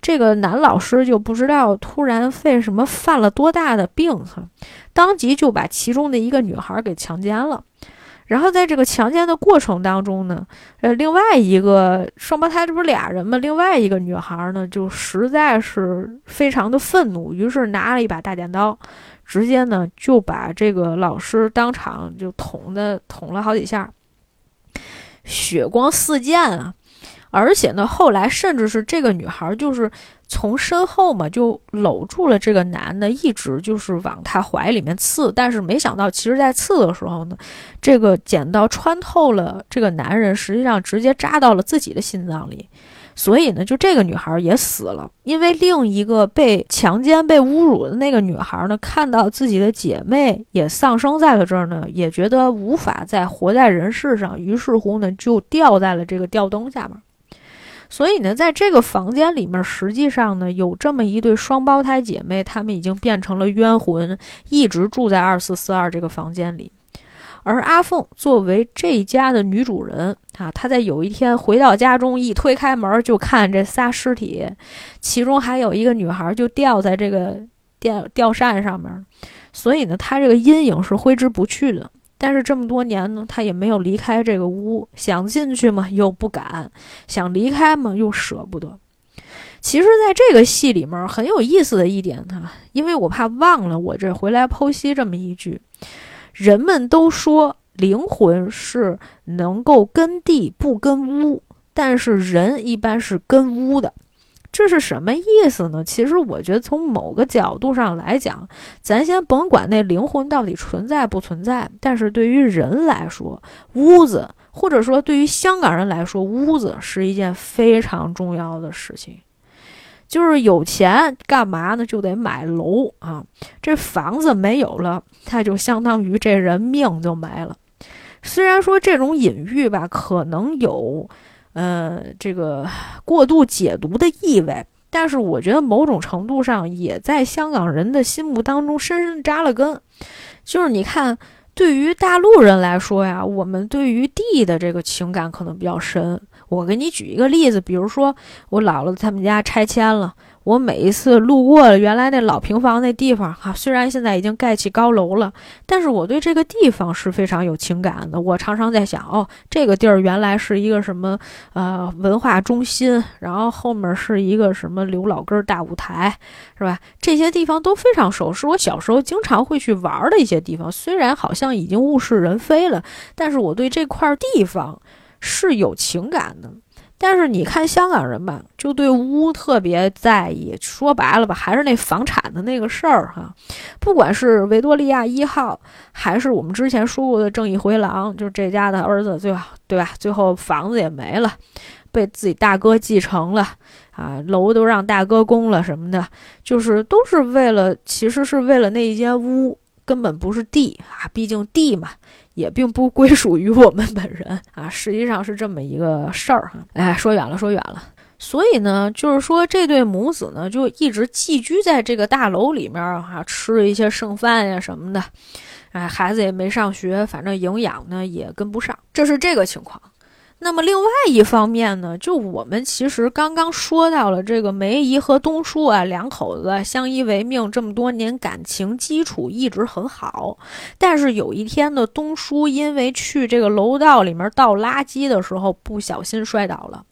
[SPEAKER 1] 这个男老师就不知道突然为什么犯了多大的病哈，当即就把其中的一个女孩给强奸了。然后在这个强奸的过程当中呢，呃，另外一个双胞胎这不是俩人吗？另外一个女孩呢，就实在是非常的愤怒，于是拿了一把大剪刀。直接呢就把这个老师当场就捅的捅了好几下，血光四溅啊！而且呢，后来甚至是这个女孩就是从身后嘛就搂住了这个男的，一直就是往他怀里面刺。但是没想到，其实在刺的时候呢，这个剪刀穿透了这个男人，实际上直接扎到了自己的心脏里。所以呢，就这个女孩也死了，因为另一个被强奸、被侮辱的那个女孩呢，看到自己的姐妹也丧生在了这儿呢，也觉得无法再活在人世上，于是乎呢，就掉在了这个吊灯下面。所以呢，在这个房间里面，实际上呢，有这么一对双胞胎姐妹，她们已经变成了冤魂，一直住在二四四二这个房间里。而阿凤作为这家的女主人啊，她在有一天回到家中，一推开门就看这仨尸体，其中还有一个女孩就吊在这个吊吊扇上面，所以呢，她这个阴影是挥之不去的。但是这么多年呢，她也没有离开这个屋，想进去嘛又不敢，想离开嘛又舍不得。其实，在这个戏里面很有意思的一点哈，因为我怕忘了，我这回来剖析这么一句。人们都说灵魂是能够跟地不跟屋，但是人一般是跟屋的，这是什么意思呢？其实我觉得从某个角度上来讲，咱先甭管那灵魂到底存在不存在，但是对于人来说，屋子或者说对于香港人来说，屋子是一件非常重要的事情。就是有钱干嘛呢？就得买楼啊！这房子没有了，他就相当于这人命就没了。虽然说这种隐喻吧，可能有，呃，这个过度解读的意味，但是我觉得某种程度上也在香港人的心目当中深深扎了根。就是你看，对于大陆人来说呀，我们对于地的这个情感可能比较深。我给你举一个例子，比如说我姥姥他们家拆迁了，我每一次路过原来那老平房那地方，哈，虽然现在已经盖起高楼了，但是我对这个地方是非常有情感的。我常常在想，哦，这个地儿原来是一个什么呃文化中心，然后后面是一个什么刘老根大舞台，是吧？这些地方都非常熟，是我小时候经常会去玩的一些地方。虽然好像已经物是人非了，但是我对这块地方。是有情感的，但是你看香港人吧，就对屋特别在意。说白了吧，还是那房产的那个事儿哈。不管是维多利亚一号，还是我们之前说过的正义回廊，就是这家的儿子最后对吧？最后房子也没了，被自己大哥继承了啊，楼都让大哥供了什么的，就是都是为了，其实是为了那一间屋，根本不是地啊，毕竟地嘛。也并不归属于我们本人 啊，实际上是这么一个事儿哈。哎，说远了，说远了。所以呢，就是说这对母子呢，就一直寄居在这个大楼里面啊，吃一些剩饭呀什么的。哎，孩子也没上学，反正营养呢也跟不上，这是这个情况。那么另外一方面呢，就我们其实刚刚说到了这个梅姨和东叔啊，两口子相依为命这么多年，感情基础一直很好。但是有一天呢，东叔因为去这个楼道里面倒垃圾的时候不小心摔倒了，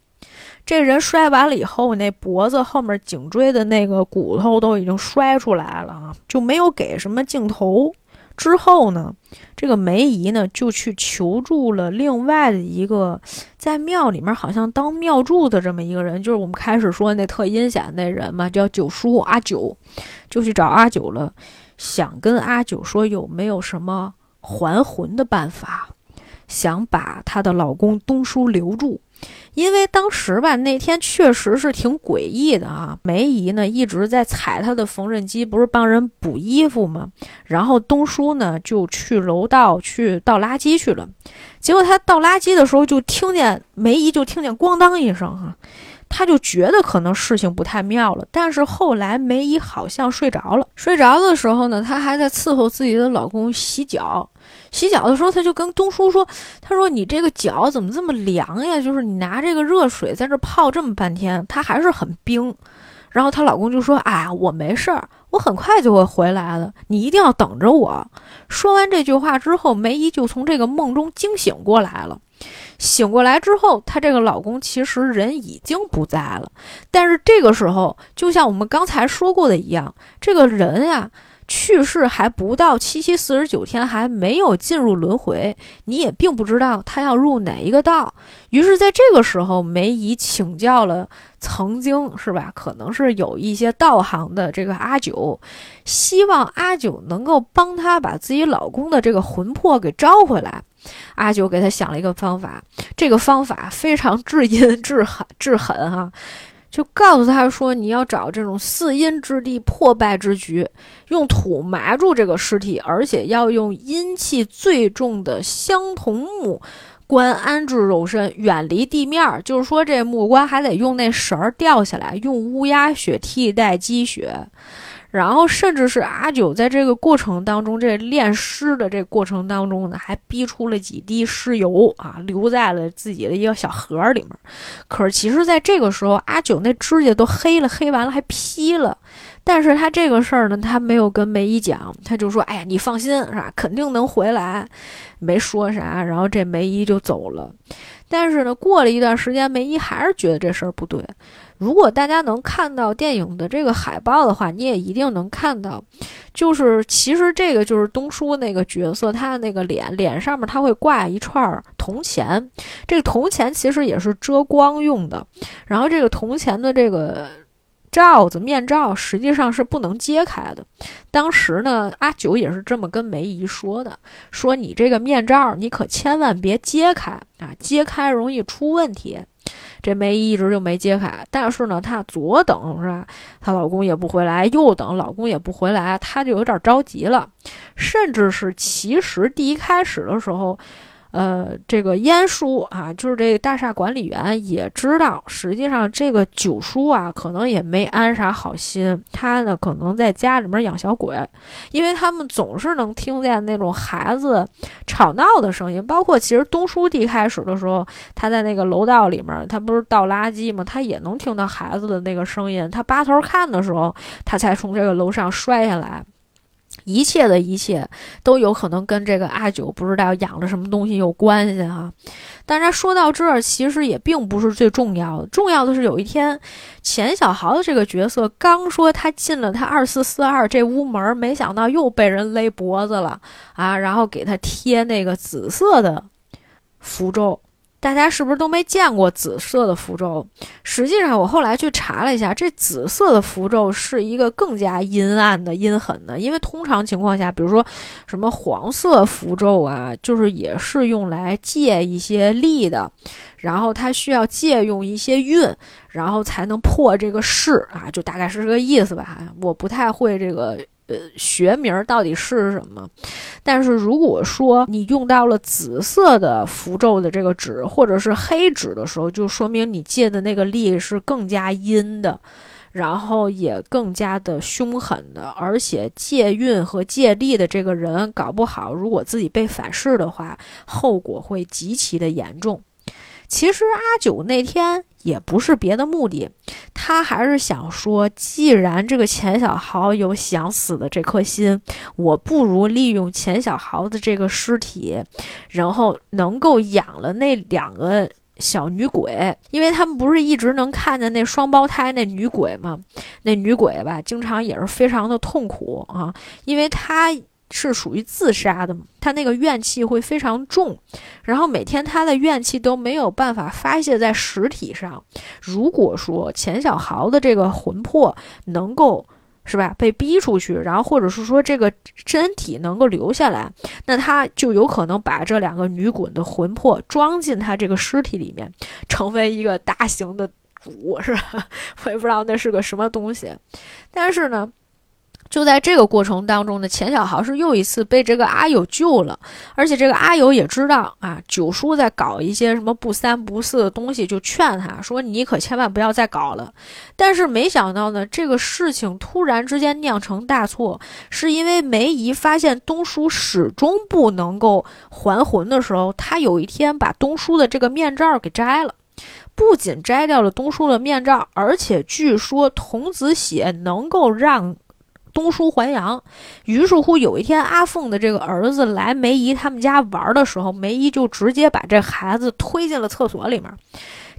[SPEAKER 1] 这人摔完了以后，那脖子后面颈椎的那个骨头都已经摔出来了啊，就没有给什么镜头。之后呢，这个梅姨呢就去求助了另外的一个在庙里面好像当庙祝的这么一个人，就是我们开始说那特阴险那人嘛，叫九叔阿九，就去找阿九了，想跟阿九说有没有什么还魂的办法，想把她的老公东叔留住。因为当时吧，那天确实是挺诡异的啊。梅姨呢一直在踩她的缝纫机，不是帮人补衣服吗？然后东叔呢就去楼道去倒垃圾去了。结果他倒垃圾的时候，就听见梅姨就听见咣当一声哈，他就觉得可能事情不太妙了。但是后来梅姨好像睡着了，睡着的时候呢，她还在伺候自己的老公洗脚。洗脚的时候，他就跟东叔说：“他说你这个脚怎么这么凉呀？就是你拿这个热水在这泡这么半天，它还是很冰。”然后她老公就说：“哎，我没事儿，我很快就会回来的，你一定要等着我。”说完这句话之后，梅姨就从这个梦中惊醒过来了。醒过来之后，她这个老公其实人已经不在了，但是这个时候，就像我们刚才说过的一样，这个人呀。去世还不到七七四十九天，还没有进入轮回，你也并不知道他要入哪一个道。于是，在这个时候，梅姨请教了曾经是吧，可能是有一些道行的这个阿九，希望阿九能够帮他把自己老公的这个魂魄给招回来。阿九给他想了一个方法，这个方法非常 至阴至狠至狠哈。就告诉他说，你要找这种四阴之地、破败之局，用土埋住这个尸体，而且要用阴气最重的相同木棺安置肉身，远离地面，就是说这木棺还得用那绳儿吊下来，用乌鸦血替代鸡血。然后，甚至是阿九在这个过程当中，这炼尸的这过程当中呢，还逼出了几滴尸油啊，留在了自己的一个小盒里面。可是，其实在这个时候，阿九那指甲都黑了，黑完了还劈了。但是他这个事儿呢，他没有跟梅姨讲，他就说：“哎呀，你放心，是吧？肯定能回来。”没说啥，然后这梅姨就走了。但是呢，过了一段时间，梅姨还是觉得这事儿不对。如果大家能看到电影的这个海报的话，你也一定能看到，就是其实这个就是东叔那个角色，他的那个脸脸上面他会挂一串铜钱，这个铜钱其实也是遮光用的。然后这个铜钱的这个罩子面罩实际上是不能揭开的。当时呢，阿九也是这么跟梅姨说的，说你这个面罩你可千万别揭开啊，揭开容易出问题。这梅姨一直就没揭开，但是呢，她左等是吧？她老公也不回来，右等老公也不回来，她就有点着急了。甚至是其实第一开始的时候。呃，这个燕叔啊，就是这个大厦管理员也知道，实际上这个九叔啊，可能也没安啥好心。他呢，可能在家里面养小鬼，因为他们总是能听见那种孩子吵闹的声音。包括其实东叔一开始的时候，他在那个楼道里面，他不是倒垃圾吗？他也能听到孩子的那个声音。他扒头看的时候，他才从这个楼上摔下来。一切的一切都有可能跟这个阿九不知道养了什么东西有关系哈。但是说到这儿，其实也并不是最重要的，重要的是有一天，钱小豪的这个角色刚说他进了他二四四二这屋门，没想到又被人勒脖子了啊，然后给他贴那个紫色的符咒。大家是不是都没见过紫色的符咒？实际上，我后来去查了一下，这紫色的符咒是一个更加阴暗的、阴狠的。因为通常情况下，比如说什么黄色符咒啊，就是也是用来借一些力的，然后它需要借用一些运，然后才能破这个势啊，就大概是这个意思吧。我不太会这个。呃，学名到底是什么？但是如果说你用到了紫色的符咒的这个纸，或者是黑纸的时候，就说明你借的那个力是更加阴的，然后也更加的凶狠的，而且借运和借力的这个人，搞不好如果自己被反噬的话，后果会极其的严重。其实阿九那天也不是别的目的，他还是想说，既然这个钱小豪有想死的这颗心，我不如利用钱小豪的这个尸体，然后能够养了那两个小女鬼，因为他们不是一直能看见那双胞胎那女鬼吗？那女鬼吧，经常也是非常的痛苦啊，因为她。是属于自杀的？他那个怨气会非常重，然后每天他的怨气都没有办法发泄在实体上。如果说钱小豪的这个魂魄能够是吧被逼出去，然后或者是说这个身体能够留下来，那他就有可能把这两个女鬼的魂魄装进他这个尸体里面，成为一个大型的主，是吧？我也不知道那是个什么东西，但是呢。就在这个过程当中呢，钱小豪是又一次被这个阿友救了，而且这个阿友也知道啊，九叔在搞一些什么不三不四的东西，就劝他说：“你可千万不要再搞了。”但是没想到呢，这个事情突然之间酿成大错，是因为梅姨发现东叔始终不能够还魂的时候，他有一天把东叔的这个面罩给摘了，不仅摘掉了东叔的面罩，而且据说童子血能够让。东叔还阳，于是乎有一天，阿凤的这个儿子来梅姨他们家玩的时候，梅姨就直接把这孩子推进了厕所里面。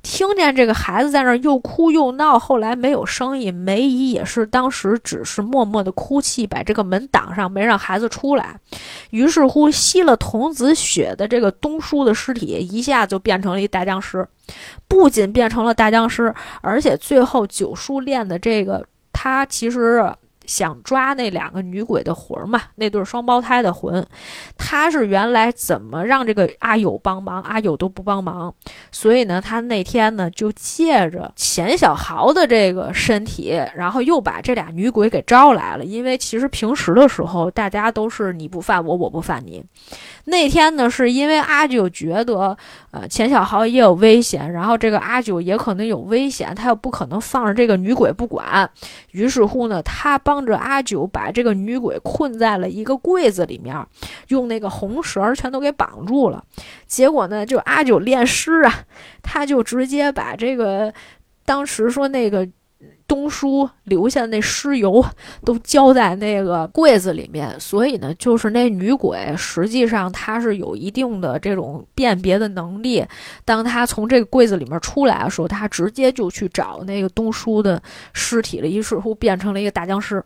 [SPEAKER 1] 听见这个孩子在那儿又哭又闹，后来没有声音，梅姨也是当时只是默默的哭泣，把这个门挡上，没让孩子出来。于是乎，吸了童子血的这个东叔的尸体一下就变成了一大僵尸，不仅变成了大僵尸，而且最后九叔练的这个，他其实。想抓那两个女鬼的魂嘛，那对双胞胎的魂。他是原来怎么让这个阿友帮忙，阿友都不帮忙，所以呢，他那天呢就借着钱小豪的这个身体，然后又把这俩女鬼给招来了。因为其实平时的时候，大家都是你不犯我，我不犯你。那天呢，是因为阿九觉得，呃，钱小豪也有危险，然后这个阿九也可能有危险，他又不可能放着这个女鬼不管，于是乎呢，他帮着阿九把这个女鬼困在了一个柜子里面，用那个红绳全都给绑住了。结果呢，就阿九练尸啊，他就直接把这个当时说那个。东叔留下那尸油都浇在那个柜子里面，所以呢，就是那女鬼实际上她是有一定的这种辨别的能力。当她从这个柜子里面出来的时候，她直接就去找那个东叔的尸体了，于是乎变成了一个大僵尸。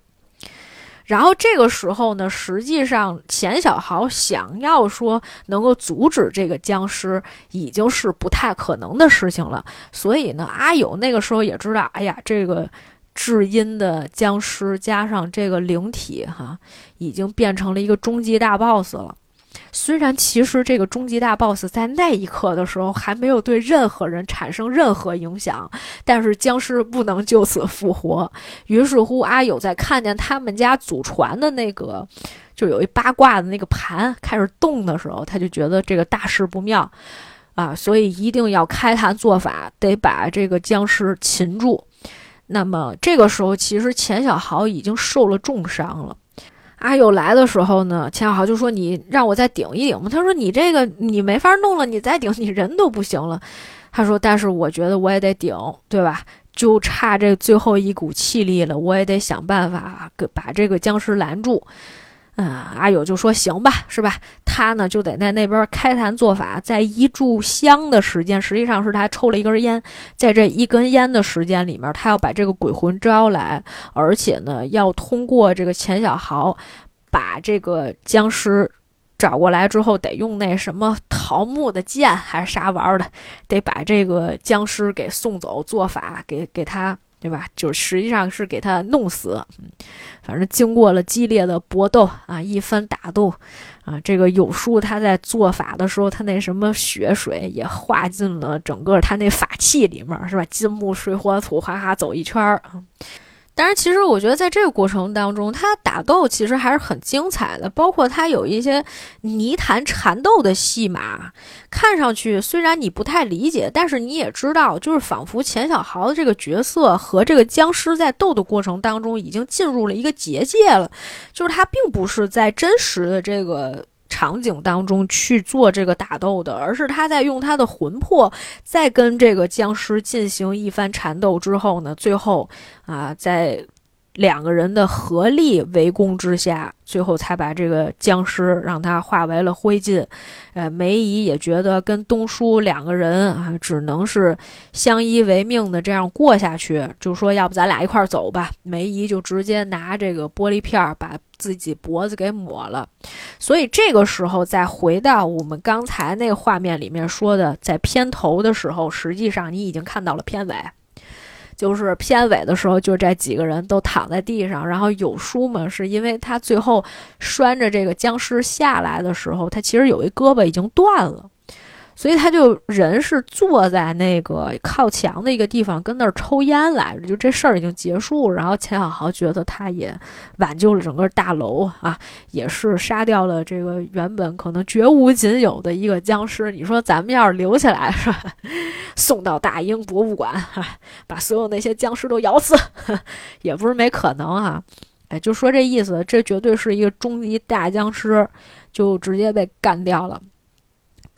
[SPEAKER 1] 然后这个时候呢，实际上钱小豪想要说能够阻止这个僵尸，已经是不太可能的事情了。所以呢，阿友那个时候也知道，哎呀，这个至阴的僵尸加上这个灵体，哈，已经变成了一个终极大 boss 了。虽然其实这个终极大 boss 在那一刻的时候还没有对任何人产生任何影响，但是僵尸不能就此复活。于是乎，阿友在看见他们家祖传的那个，就有一八卦的那个盘开始动的时候，他就觉得这个大事不妙啊，所以一定要开坛做法，得把这个僵尸擒住。那么这个时候，其实钱小豪已经受了重伤了。阿友来的时候呢，钱小豪就说：“你让我再顶一顶吧。”他说：“你这个你没法弄了，你再顶，你人都不行了。”他说：“但是我觉得我也得顶，对吧？就差这最后一股气力了，我也得想办法给把这个僵尸拦住。”啊，阿友就说行吧，是吧？他呢就得在那边开坛做法，在一炷香的时间，实际上是他抽了一根烟，在这一根烟的时间里面，他要把这个鬼魂招来，而且呢要通过这个钱小豪把这个僵尸找过来之后，得用那什么桃木的剑还是啥玩意儿的，得把这个僵尸给送走，做法给给他。对吧？就实际上是给他弄死，反正经过了激烈的搏斗啊，一番打斗啊，这个有书他在做法的时候，他那什么血水也化进了整个他那法器里面，是吧？金木水火土，哈哈走一圈儿啊。但是其实我觉得，在这个过程当中，他打斗其实还是很精彩的，包括他有一些泥潭缠斗的戏码，看上去虽然你不太理解，但是你也知道，就是仿佛钱小豪的这个角色和这个僵尸在斗的过程当中已经进入了一个结界了，就是他并不是在真实的这个。场景当中去做这个打斗的，而是他在用他的魂魄，在跟这个僵尸进行一番缠斗之后呢，最后啊，在两个人的合力围攻之下，最后才把这个僵尸让他化为了灰烬。呃，梅姨也觉得跟东叔两个人啊，只能是相依为命的这样过下去，就说要不咱俩一块走吧。梅姨就直接拿这个玻璃片把。自己脖子给抹了，所以这个时候再回到我们刚才那个画面里面说的，在片头的时候，实际上你已经看到了片尾，就是片尾的时候，就这几个人都躺在地上，然后有书嘛，是因为他最后拴着这个僵尸下来的时候，他其实有一胳膊已经断了。所以他就人是坐在那个靠墙的一个地方，跟那儿抽烟来着。就这事儿已经结束，然后钱小豪觉得他也挽救了整个大楼啊，也是杀掉了这个原本可能绝无仅有的一个僵尸。你说咱们要是留下来是吧？送到大英博物馆，把所有那些僵尸都咬死，也不是没可能哈。哎，就说这意思，这绝对是一个终极大僵尸，就直接被干掉了。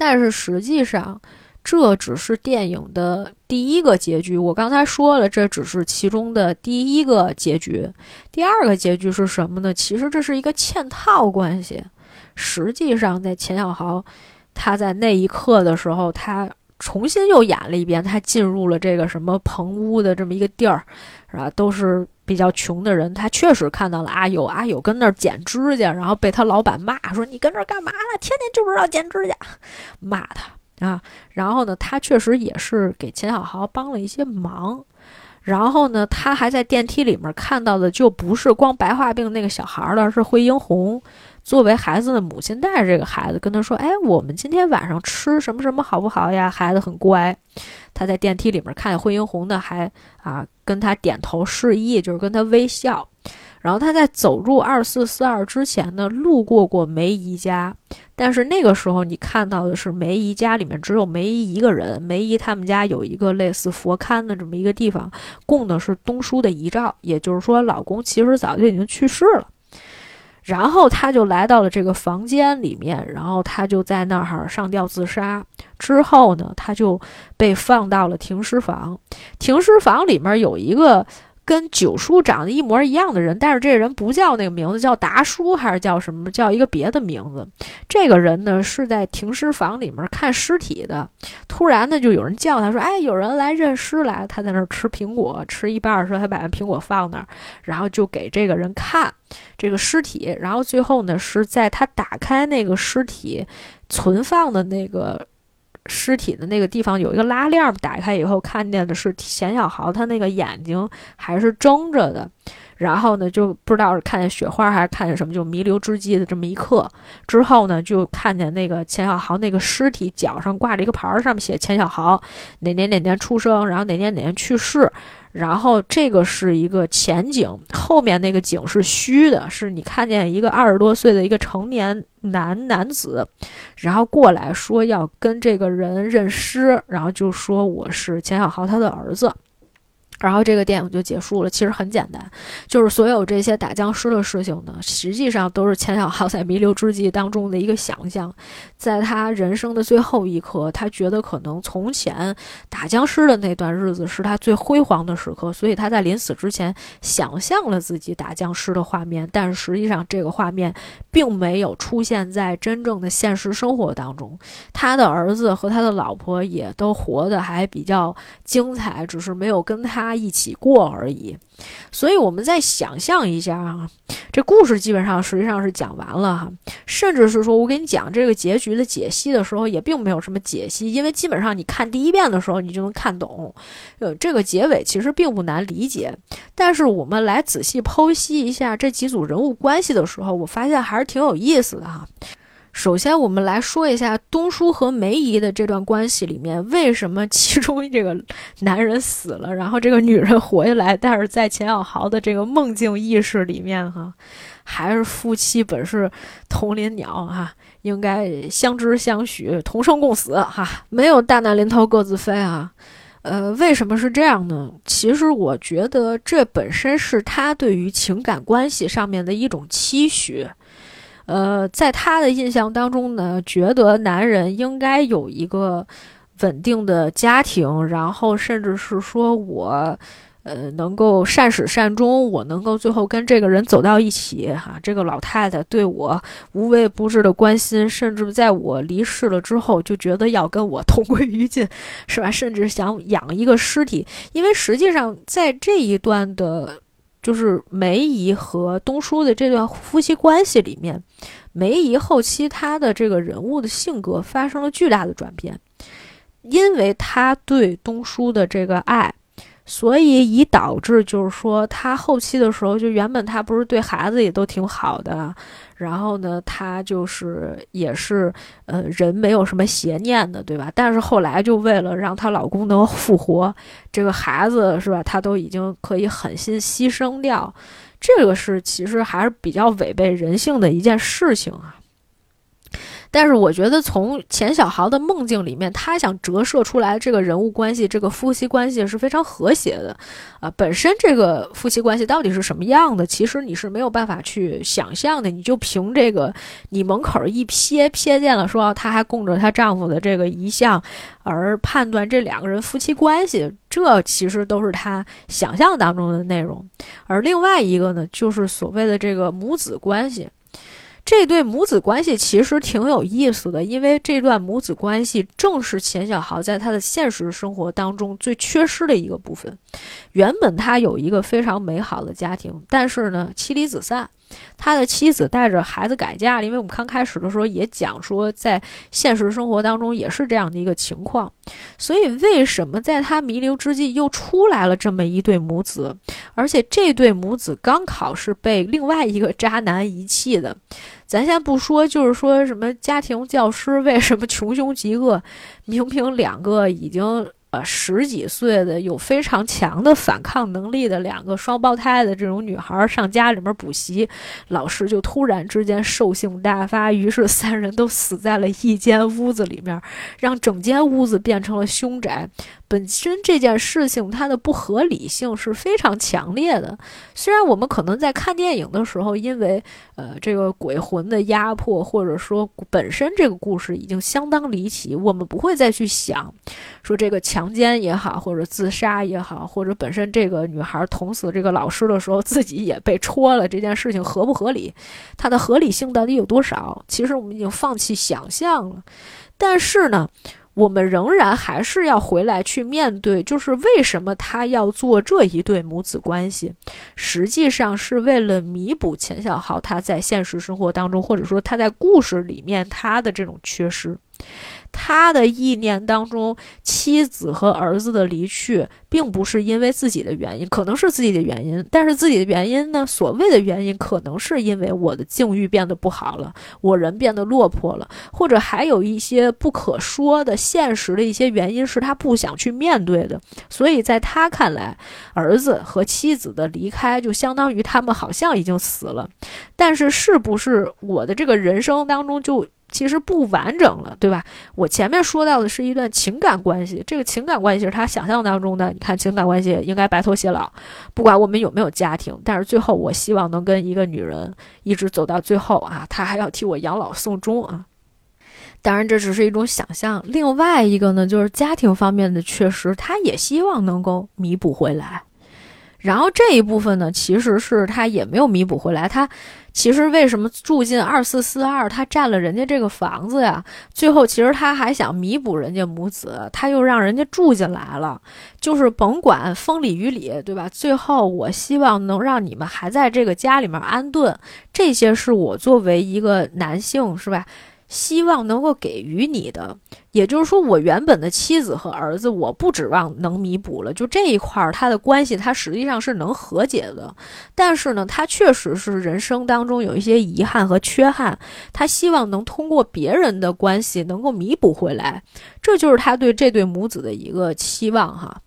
[SPEAKER 1] 但是实际上，这只是电影的第一个结局。我刚才说了，这只是其中的第一个结局。第二个结局是什么呢？其实这是一个嵌套关系。实际上，在钱小豪他在那一刻的时候，他重新又演了一遍，他进入了这个什么棚屋的这么一个地儿，是吧？都是比较穷的人。他确实看到了阿友，阿友跟那儿剪指甲，然后被他老板骂说：“你跟这儿干嘛呢？天天就知道剪指甲。”骂他啊。然后呢，他确实也是给钱小豪帮了一些忙。然后呢，他还在电梯里面看到的就不是光白化病那个小孩了，是惠英红作为孩子的母亲带着这个孩子跟他说：“哎，我们今天晚上吃什么什么好不好呀？”孩子很乖，他在电梯里面看见惠英红呢，还啊跟他点头示意，就是跟他微笑。然后他在走入二四四二之前呢，路过过梅姨家，但是那个时候你看到的是梅姨家里面只有梅姨一个人。梅姨他们家有一个类似佛龛的这么一个地方，供的是东叔的遗照，也就是说老公其实早就已经去世了。然后他就来到了这个房间里面，然后他就在那儿上吊自杀。之后呢，他就被放到了停尸房，停尸房里面有一个。跟九叔长得一模一样的人，但是这个人不叫那个名字，叫达叔还是叫什么？叫一个别的名字。这个人呢是在停尸房里面看尸体的。突然呢，就有人叫他说：“哎，有人来认尸来。”他在那儿吃苹果，吃一半的时候，他把那苹果放那儿，然后就给这个人看这个尸体。然后最后呢，是在他打开那个尸体存放的那个。尸体的那个地方有一个拉链，打开以后看见的是钱小豪，他那个眼睛还是睁着的。然后呢，就不知道是看见雪花还是看见什么，就弥留之际的这么一刻之后呢，就看见那个钱小豪那个尸体脚上挂着一个牌，上面写钱小豪哪年哪年出生，然后哪年哪年去世。然后这个是一个前景，后面那个景是虚的，是你看见一个二十多岁的一个成年男男子，然后过来说要跟这个人认尸，然后就说我是钱小豪他的儿子。然后这个电影就结束了。其实很简单，就是所有这些打僵尸的事情呢，实际上都是钱小豪在弥留之际当中的一个想象。在他人生的最后一刻，他觉得可能从前打僵尸的那段日子是他最辉煌的时刻，所以他在临死之前想象了自己打僵尸的画面。但是实际上，这个画面并没有出现在真正的现实生活当中。他的儿子和他的老婆也都活得还比较精彩，只是没有跟他。一起过而已，所以我们再想象一下啊，这故事基本上实际上是讲完了哈，甚至是说我给你讲这个结局的解析的时候，也并没有什么解析，因为基本上你看第一遍的时候你就能看懂，呃，这个结尾其实并不难理解。但是我们来仔细剖析一下这几组人物关系的时候，我发现还是挺有意思的哈。首先，我们来说一下东叔和梅姨的这段关系里面，为什么其中这个男人死了，然后这个女人活下来，但是在钱小豪的这个梦境意识里面，哈，还是夫妻本是同林鸟，哈，应该相知相许，同生共死，哈，没有大难临头各自飞啊。呃，为什么是这样呢？其实我觉得这本身是他对于情感关系上面的一种期许。呃，在他的印象当中呢，觉得男人应该有一个稳定的家庭，然后甚至是说我，呃，能够善始善终，我能够最后跟这个人走到一起哈。这个老太太对我无微不至的关心，甚至在我离世了之后，就觉得要跟我同归于尽，是吧？甚至想养一个尸体，因为实际上在这一段的。就是梅姨和东叔的这段夫妻关系里面，梅姨后期她的这个人物的性格发生了巨大的转变，因为她对东叔的这个爱。所以以导致就是说，他后期的时候，就原本他不是对孩子也都挺好的，然后呢，他就是也是呃人没有什么邪念的，对吧？但是后来就为了让她老公能复活，这个孩子是吧，她都已经可以狠心牺牲掉，这个是其实还是比较违背人性的一件事情啊。但是我觉得，从钱小豪的梦境里面，他想折射出来这个人物关系，这个夫妻关系是非常和谐的，啊，本身这个夫妻关系到底是什么样的，其实你是没有办法去想象的。你就凭这个，你门口一瞥瞥见了，说她还供着她丈夫的这个遗像，而判断这两个人夫妻关系，这其实都是他想象当中的内容。而另外一个呢，就是所谓的这个母子关系。这对母子关系其实挺有意思的，因为这段母子关系正是钱小豪在他的现实生活当中最缺失的一个部分。原本他有一个非常美好的家庭，但是呢，妻离子散。他的妻子带着孩子改嫁了，因为我们刚开始的时候也讲说，在现实生活当中也是这样的一个情况。所以，为什么在他弥留之际又出来了这么一对母子？而且这对母子刚好是被另外一个渣男遗弃的。咱先不说，就是说什么家庭教师为什么穷凶极恶，明明两个已经。呃，十几岁的有非常强的反抗能力的两个双胞胎的这种女孩上家里面补习，老师就突然之间兽性大发，于是三人都死在了一间屋子里面，让整间屋子变成了凶宅。本身这件事情它的不合理性是非常强烈的。虽然我们可能在看电影的时候，因为呃这个鬼魂的压迫，或者说本身这个故事已经相当离奇，我们不会再去想说这个强强奸也好，或者自杀也好，或者本身这个女孩捅死这个老师的时候自己也被戳了，这件事情合不合理？它的合理性到底有多少？其实我们已经放弃想象了。但是呢？我们仍然还是要回来去面对，就是为什么他要做这一对母子关系，实际上是为了弥补钱小豪他在现实生活当中，或者说他在故事里面他的这种缺失。他的意念当中，妻子和儿子的离去，并不是因为自己的原因，可能是自己的原因，但是自己的原因呢？所谓的原因，可能是因为我的境遇变得不好了，我人变得落魄了，或者还有一些不可说的现实的一些原因，是他不想去面对的。所以在他看来，儿子和妻子的离开，就相当于他们好像已经死了。但是，是不是我的这个人生当中就？其实不完整了，对吧？我前面说到的是一段情感关系，这个情感关系是他想象当中的。你看，情感关系应该白头偕老，不管我们有没有家庭，但是最后我希望能跟一个女人一直走到最后啊，她还要替我养老送终啊。当然，这只是一种想象。另外一个呢，就是家庭方面的缺失，他也希望能够弥补回来。然后这一部分呢，其实是他也没有弥补回来。他其实为什么住进二四四二？他占了人家这个房子呀。最后其实他还想弥补人家母子，他又让人家住进来了。就是甭管风里雨里，对吧？最后我希望能让你们还在这个家里面安顿。这些是我作为一个男性，是吧？希望能够给予你的，也就是说，我原本的妻子和儿子，我不指望能弥补了。就这一块儿，他的关系，他实际上是能和解的。但是呢，他确实是人生当中有一些遗憾和缺憾，他希望能通过别人的关系能够弥补回来。这就是他对这对母子的一个期望，哈。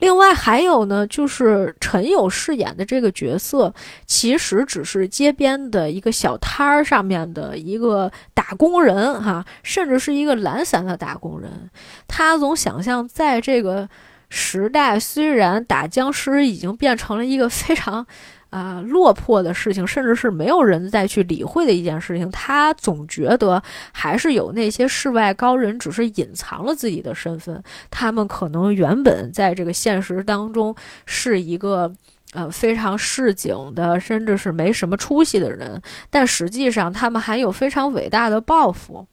[SPEAKER 1] 另外还有呢，就是陈友饰演的这个角色，其实只是街边的一个小摊儿上面的一个打工人哈，甚至是一个懒散的打工人。他总想象在这个时代，虽然打僵尸已经变成了一个非常。啊，落魄的事情，甚至是没有人再去理会的一件事情，他总觉得还是有那些世外高人，只是隐藏了自己的身份。他们可能原本在这个现实当中是一个呃非常市井的，甚至是没什么出息的人，但实际上他们还有非常伟大的抱负。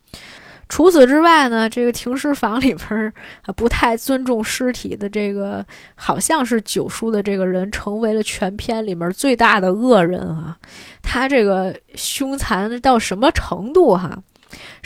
[SPEAKER 1] 除此之外呢，这个停尸房里边不太尊重尸体的这个，好像是九叔的这个人，成为了全片里面最大的恶人啊！他这个凶残到什么程度哈？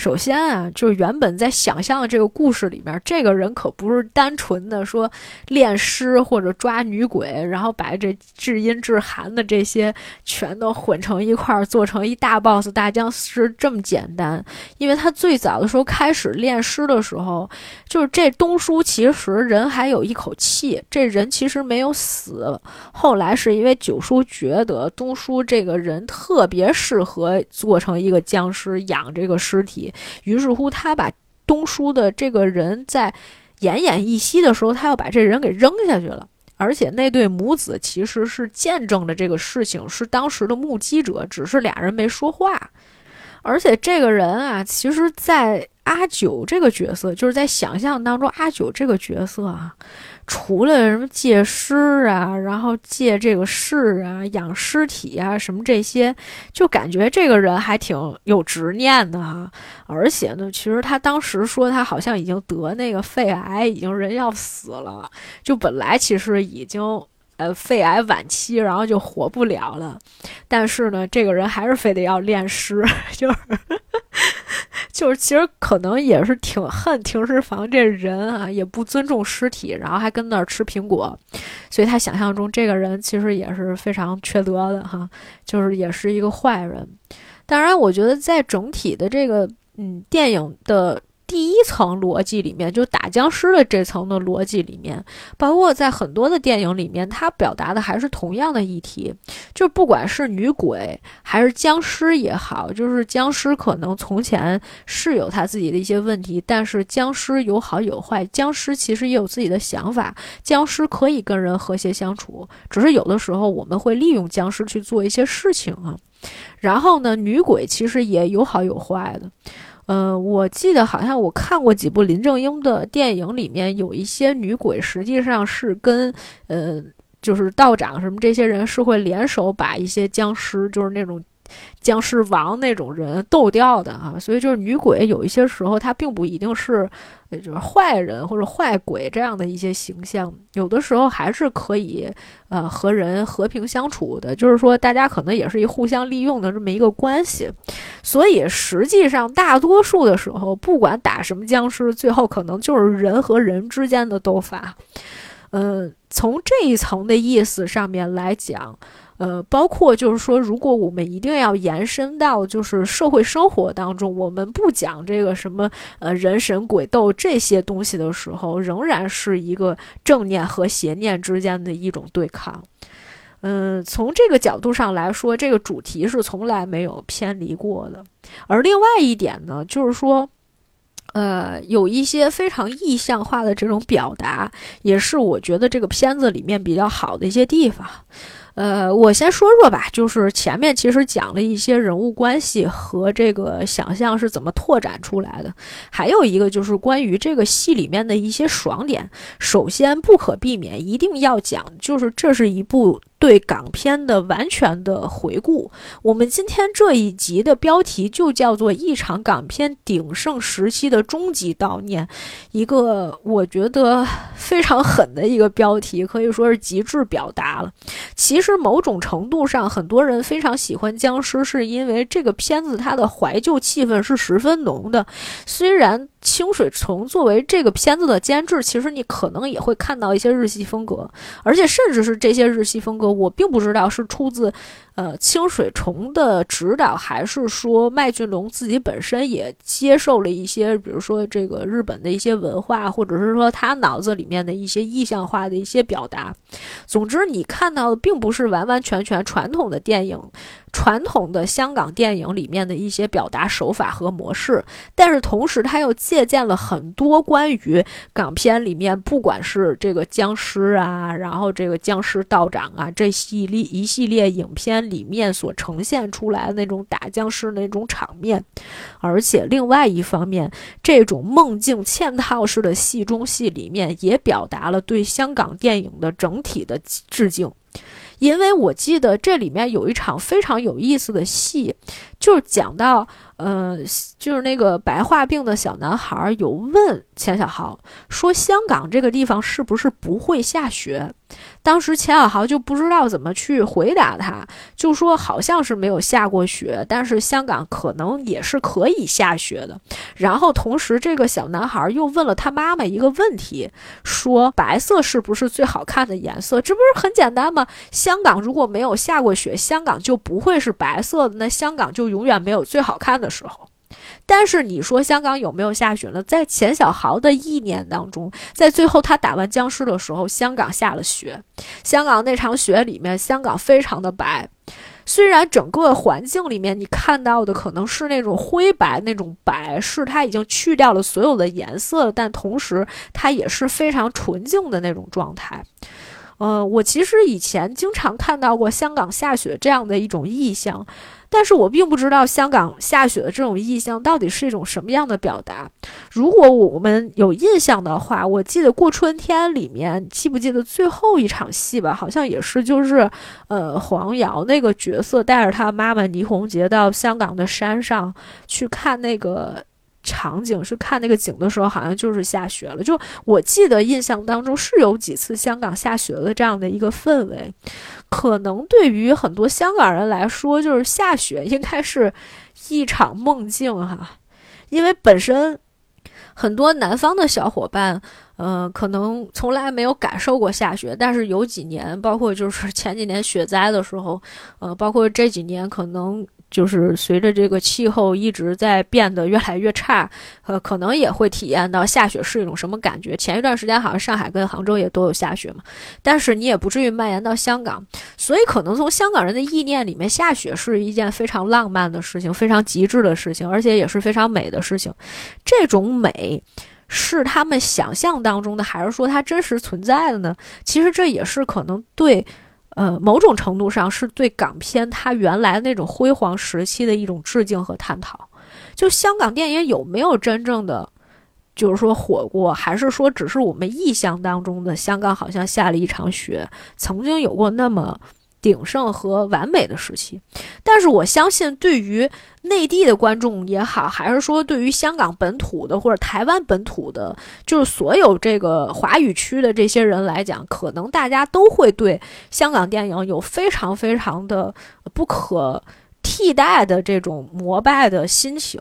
[SPEAKER 1] 首先啊，就是原本在想象的这个故事里面，这个人可不是单纯的说炼尸或者抓女鬼，然后把这至阴至寒的这些全都混成一块儿，做成一大 boss 大僵尸这么简单。因为他最早的时候开始炼尸的时候，就是这东叔其实人还有一口气，这人其实没有死。后来是因为九叔觉得东叔这个人特别适合做成一个僵尸，养这个尸体。于是乎，他把东叔的这个人在奄奄一息的时候，他要把这人给扔下去了。而且那对母子其实是见证了这个事情，是当时的目击者，只是俩人没说话。而且这个人啊，其实，在阿九这个角色，就是在想象当中，阿九这个角色啊。除了什么借尸啊，然后借这个尸啊，养尸体啊，什么这些，就感觉这个人还挺有执念的哈。而且呢，其实他当时说他好像已经得那个肺癌，已经人要死了。就本来其实已经呃肺癌晚期，然后就活不了了。但是呢，这个人还是非得要练尸，就是就是其实可能也是挺恨停尸房这人啊，也不尊重尸体，然后还跟那儿吃苹果，所以他想象中这个人其实也是非常缺德的哈，就是也是一个坏人。当然，我觉得在整体的这个嗯电影的。第一层逻辑里面，就打僵尸的这层的逻辑里面，包括在很多的电影里面，它表达的还是同样的议题，就不管是女鬼还是僵尸也好，就是僵尸可能从前是有他自己的一些问题，但是僵尸有好有坏，僵尸其实也有自己的想法，僵尸可以跟人和谐相处，只是有的时候我们会利用僵尸去做一些事情啊。然后呢，女鬼其实也有好有坏的。嗯，我记得好像我看过几部林正英的电影，里面有一些女鬼实际上是跟呃，就是道长什么这些人是会联手把一些僵尸，就是那种。僵尸王那种人斗掉的啊，所以就是女鬼有一些时候她并不一定是，就是坏人或者坏鬼这样的一些形象，有的时候还是可以呃和人和平相处的，就是说大家可能也是一互相利用的这么一个关系，所以实际上大多数的时候，不管打什么僵尸，最后可能就是人和人之间的斗法。嗯，从这一层的意思上面来讲。呃，包括就是说，如果我们一定要延伸到就是社会生活当中，我们不讲这个什么呃人神鬼斗这些东西的时候，仍然是一个正念和邪念之间的一种对抗。嗯，从这个角度上来说，这个主题是从来没有偏离过的。而另外一点呢，就是说，呃，有一些非常意象化的这种表达，也是我觉得这个片子里面比较好的一些地方。呃，我先说说吧，就是前面其实讲了一些人物关系和这个想象是怎么拓展出来的，还有一个就是关于这个戏里面的一些爽点。首先，不可避免一定要讲，就是这是一部。对港片的完全的回顾，我们今天这一集的标题就叫做一场港片鼎盛时期的终极悼念，一个我觉得非常狠的一个标题，可以说是极致表达了。其实某种程度上，很多人非常喜欢僵尸，是因为这个片子它的怀旧气氛是十分浓的，虽然。清水虫作为这个片子的监制，其实你可能也会看到一些日系风格，而且甚至是这些日系风格，我并不知道是出自。呃，清水虫的指导，还是说麦浚龙自己本身也接受了一些，比如说这个日本的一些文化，或者是说他脑子里面的一些意象化的一些表达。总之，你看到的并不是完完全全传统的电影，传统的香港电影里面的一些表达手法和模式，但是同时他又借鉴了很多关于港片里面，不管是这个僵尸啊，然后这个僵尸道长啊这系列一系列影片。里面所呈现出来的那种打僵尸那种场面，而且另外一方面，这种梦境嵌套式的戏中戏里面也表达了对香港电影的整体的致敬。因为我记得这里面有一场非常有意思的戏，就是讲到，呃，就是那个白化病的小男孩有问钱小豪说：“香港这个地方是不是不会下雪？”当时钱小豪就不知道怎么去回答他，就说好像是没有下过雪，但是香港可能也是可以下雪的。然后同时，这个小男孩又问了他妈妈一个问题，说白色是不是最好看的颜色？这不是很简单吗？香港如果没有下过雪，香港就不会是白色的，那香港就永远没有最好看的时候。但是你说香港有没有下雪呢？在钱小豪的意念当中，在最后他打完僵尸的时候，香港下了雪。香港那场雪里面，香港非常的白。虽然整个环境里面你看到的可能是那种灰白那种白，是它已经去掉了所有的颜色，但同时它也是非常纯净的那种状态。呃，我其实以前经常看到过香港下雪这样的一种意象。但是我并不知道香港下雪的这种意象到底是一种什么样的表达。如果我们有印象的话，我记得过春天里面，记不记得最后一场戏吧？好像也是，就是呃，黄瑶那个角色带着他妈妈倪虹洁到香港的山上去看那个场景是看那个景的时候，好像就是下雪了。就我记得印象当中是有几次香港下雪的这样的一个氛围。可能对于很多香港人来说，就是下雪应该是一场梦境哈，因为本身很多南方的小伙伴。呃，可能从来没有感受过下雪，但是有几年，包括就是前几年雪灾的时候，呃，包括这几年，可能就是随着这个气候一直在变得越来越差，呃，可能也会体验到下雪是一种什么感觉。前一段时间好像上海跟杭州也都有下雪嘛，但是你也不至于蔓延到香港，所以可能从香港人的意念里面，下雪是一件非常浪漫的事情，非常极致的事情，而且也是非常美的事情。这种美。是他们想象当中的，还是说它真实存在的呢？其实这也是可能对，呃，某种程度上是对港片它原来那种辉煌时期的一种致敬和探讨。就香港电影有没有真正的，就是说火过，还是说只是我们意象当中的香港好像下了一场雪，曾经有过那么。鼎盛和完美的时期，但是我相信，对于内地的观众也好，还是说对于香港本土的或者台湾本土的，就是所有这个华语区的这些人来讲，可能大家都会对香港电影有非常非常的不可替代的这种膜拜的心情。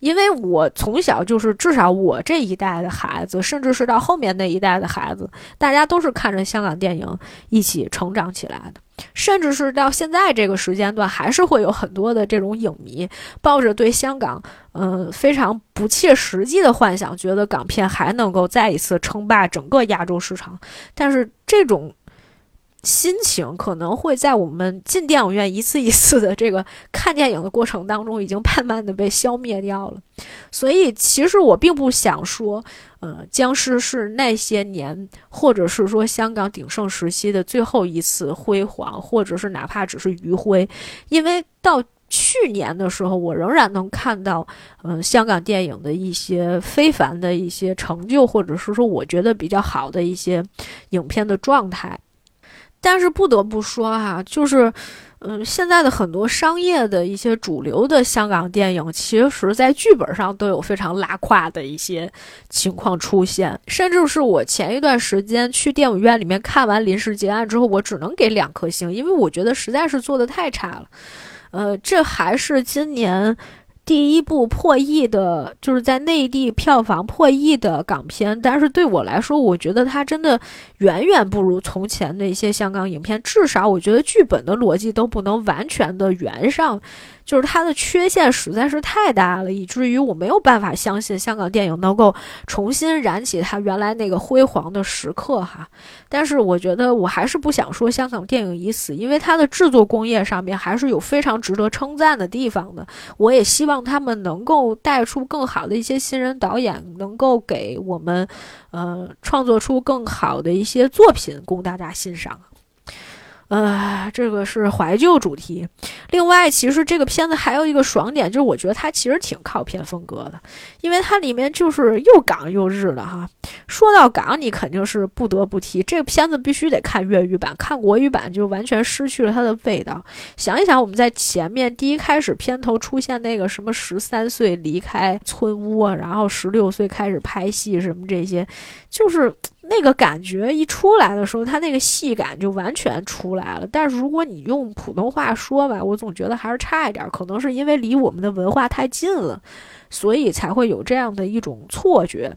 [SPEAKER 1] 因为我从小就是，至少我这一代的孩子，甚至是到后面那一代的孩子，大家都是看着香港电影一起成长起来的。甚至是到现在这个时间段，还是会有很多的这种影迷抱着对香港，嗯，非常不切实际的幻想，觉得港片还能够再一次称霸整个亚洲市场。但是这种。心情可能会在我们进电影院一次一次的这个看电影的过程当中，已经慢慢的被消灭掉了。所以，其实我并不想说，呃，僵尸是那些年，或者是说香港鼎盛时期的最后一次辉煌，或者是哪怕只是余晖。因为到去年的时候，我仍然能看到，嗯，香港电影的一些非凡的一些成就，或者是说我觉得比较好的一些影片的状态。但是不得不说哈，就是，嗯，现在的很多商业的一些主流的香港电影，其实在剧本上都有非常拉胯的一些情况出现，甚至是我前一段时间去电影院里面看完《临时结案》之后，我只能给两颗星，因为我觉得实在是做的太差了。呃，这还是今年。第一部破亿的，就是在内地票房破亿的港片，但是对我来说，我觉得它真的远远不如从前的一些香港影片，至少我觉得剧本的逻辑都不能完全的圆上。就是它的缺陷实在是太大了，以至于我没有办法相信香港电影能够重新燃起它原来那个辉煌的时刻哈。但是我觉得我还是不想说香港电影已死，因为它的制作工业上面还是有非常值得称赞的地方的。我也希望他们能够带出更好的一些新人导演，能够给我们，呃，创作出更好的一些作品供大家欣赏。呃，这个是怀旧主题。另外，其实这个片子还有一个爽点，就是我觉得它其实挺靠片风格的，因为它里面就是又港又日的哈。说到港，你肯定是不得不提这个片子，必须得看粤语版，看国语版就完全失去了它的味道。想一想，我们在前面第一开始片头出现那个什么十三岁离开村屋，然后十六岁开始拍戏什么这些，就是。那个感觉一出来的时候，他那个戏感就完全出来了。但是如果你用普通话说吧，我总觉得还是差一点。可能是因为离我们的文化太近了，所以才会有这样的一种错觉。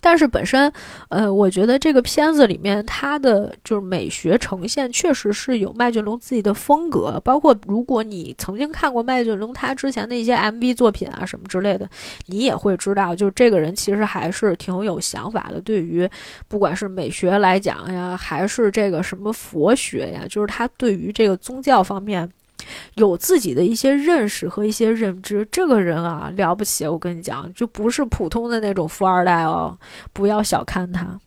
[SPEAKER 1] 但是本身，呃，我觉得这个片子里面它的就是美学呈现，确实是有麦浚龙自己的风格。包括如果你曾经看过麦浚龙他之前的一些 MV 作品啊什么之类的，你也会知道，就这个人其实还是挺有想法的。对于不管是美学来讲呀，还是这个什么佛学呀，就是他对于这个宗教方面。有自己的一些认识和一些认知，这个人啊了不起，我跟你讲，就不是普通的那种富二代哦，不要小看他。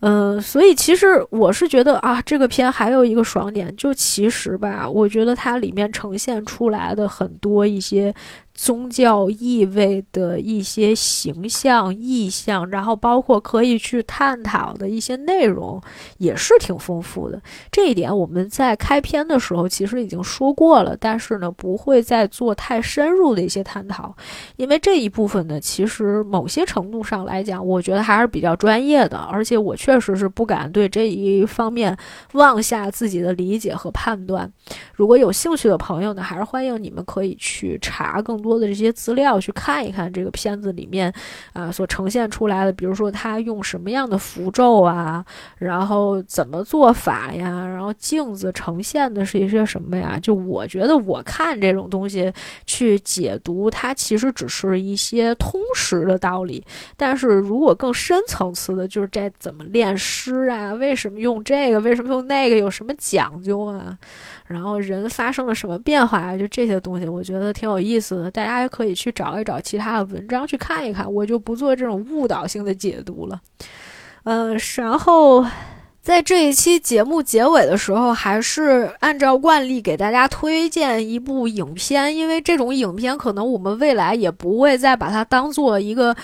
[SPEAKER 1] 嗯，所以其实我是觉得啊，这个片还有一个爽点，就其实吧，我觉得它里面呈现出来的很多一些宗教意味的一些形象意象，然后包括可以去探讨的一些内容，也是挺丰富的。这一点我们在开篇的时候其实已经说过了，但是呢，不会再做太深入的一些探讨，因为这一部分呢，其实某些程度上来讲，我觉得还是比较专业的，而且我确实是不敢对这一方面妄下自己的理解和判断。如果有兴趣的朋友呢，还是欢迎你们可以去查更多的这些资料，去看一看这个片子里面啊所呈现出来的，比如说他用什么样的符咒啊，然后怎么做法呀，然后镜子呈现的是一些什么呀？就我觉得我看这种东西去解读，它其实只是一些通识的道理，但是如果更深层次的，就是这怎么练诗啊？为什么用这个？为什么用那个？有什么讲究啊？然后人发生了什么变化啊？就这些东西，我觉得挺有意思的。大家也可以去找一找其他的文章去看一看，我就不做这种误导性的解读了。嗯，然后。在这一期节目结尾的时候，还是按照惯例给大家推荐一部影片，因为这种影片可能我们未来也不会再把它当做一个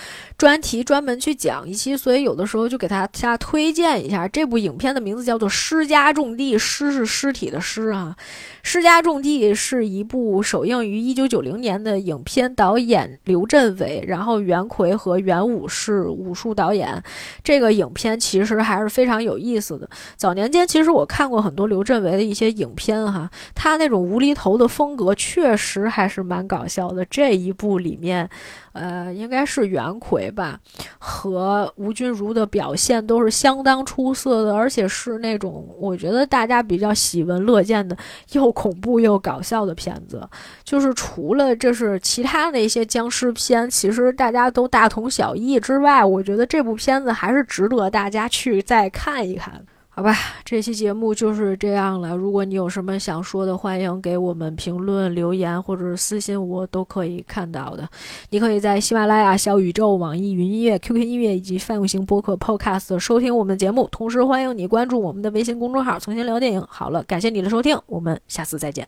[SPEAKER 1] 专题专门去讲一期，所以有的时候就给大家推荐一下这部影片的名字叫做《尸家种地》，尸是尸体的尸啊，《尸家种地》是一部首映于一九九零年的影片，导演刘镇伟，然后袁奎和袁武是武术导演。这个影片其实还是非常有意思的。早年间，其实我看过很多刘镇伟的一些影片，哈，他那种无厘头的风格确实还是蛮搞笑的。这一部里面，呃，应该是袁奎吧，和吴君如的表现都是相当出色的，而且是那种我觉得大家比较喜闻乐见的，又恐怖又搞笑的片子。就是除了这是其他的一些僵尸片，其实大家都大同小异之外，我觉得这部片子还是值得大家去再看一看。好吧，这期节目就是这样了。如果你有什么想说的，欢迎给我们评论留言或者是私信我，都可以看到的。你可以在喜马拉雅、小宇宙、网易云音乐、QQ 音乐以及泛用型播客 Podcast 收听我们的节目。同时，欢迎你关注我们的微信公众号“重新聊电影”。好了，感谢你的收听，我们下次再见。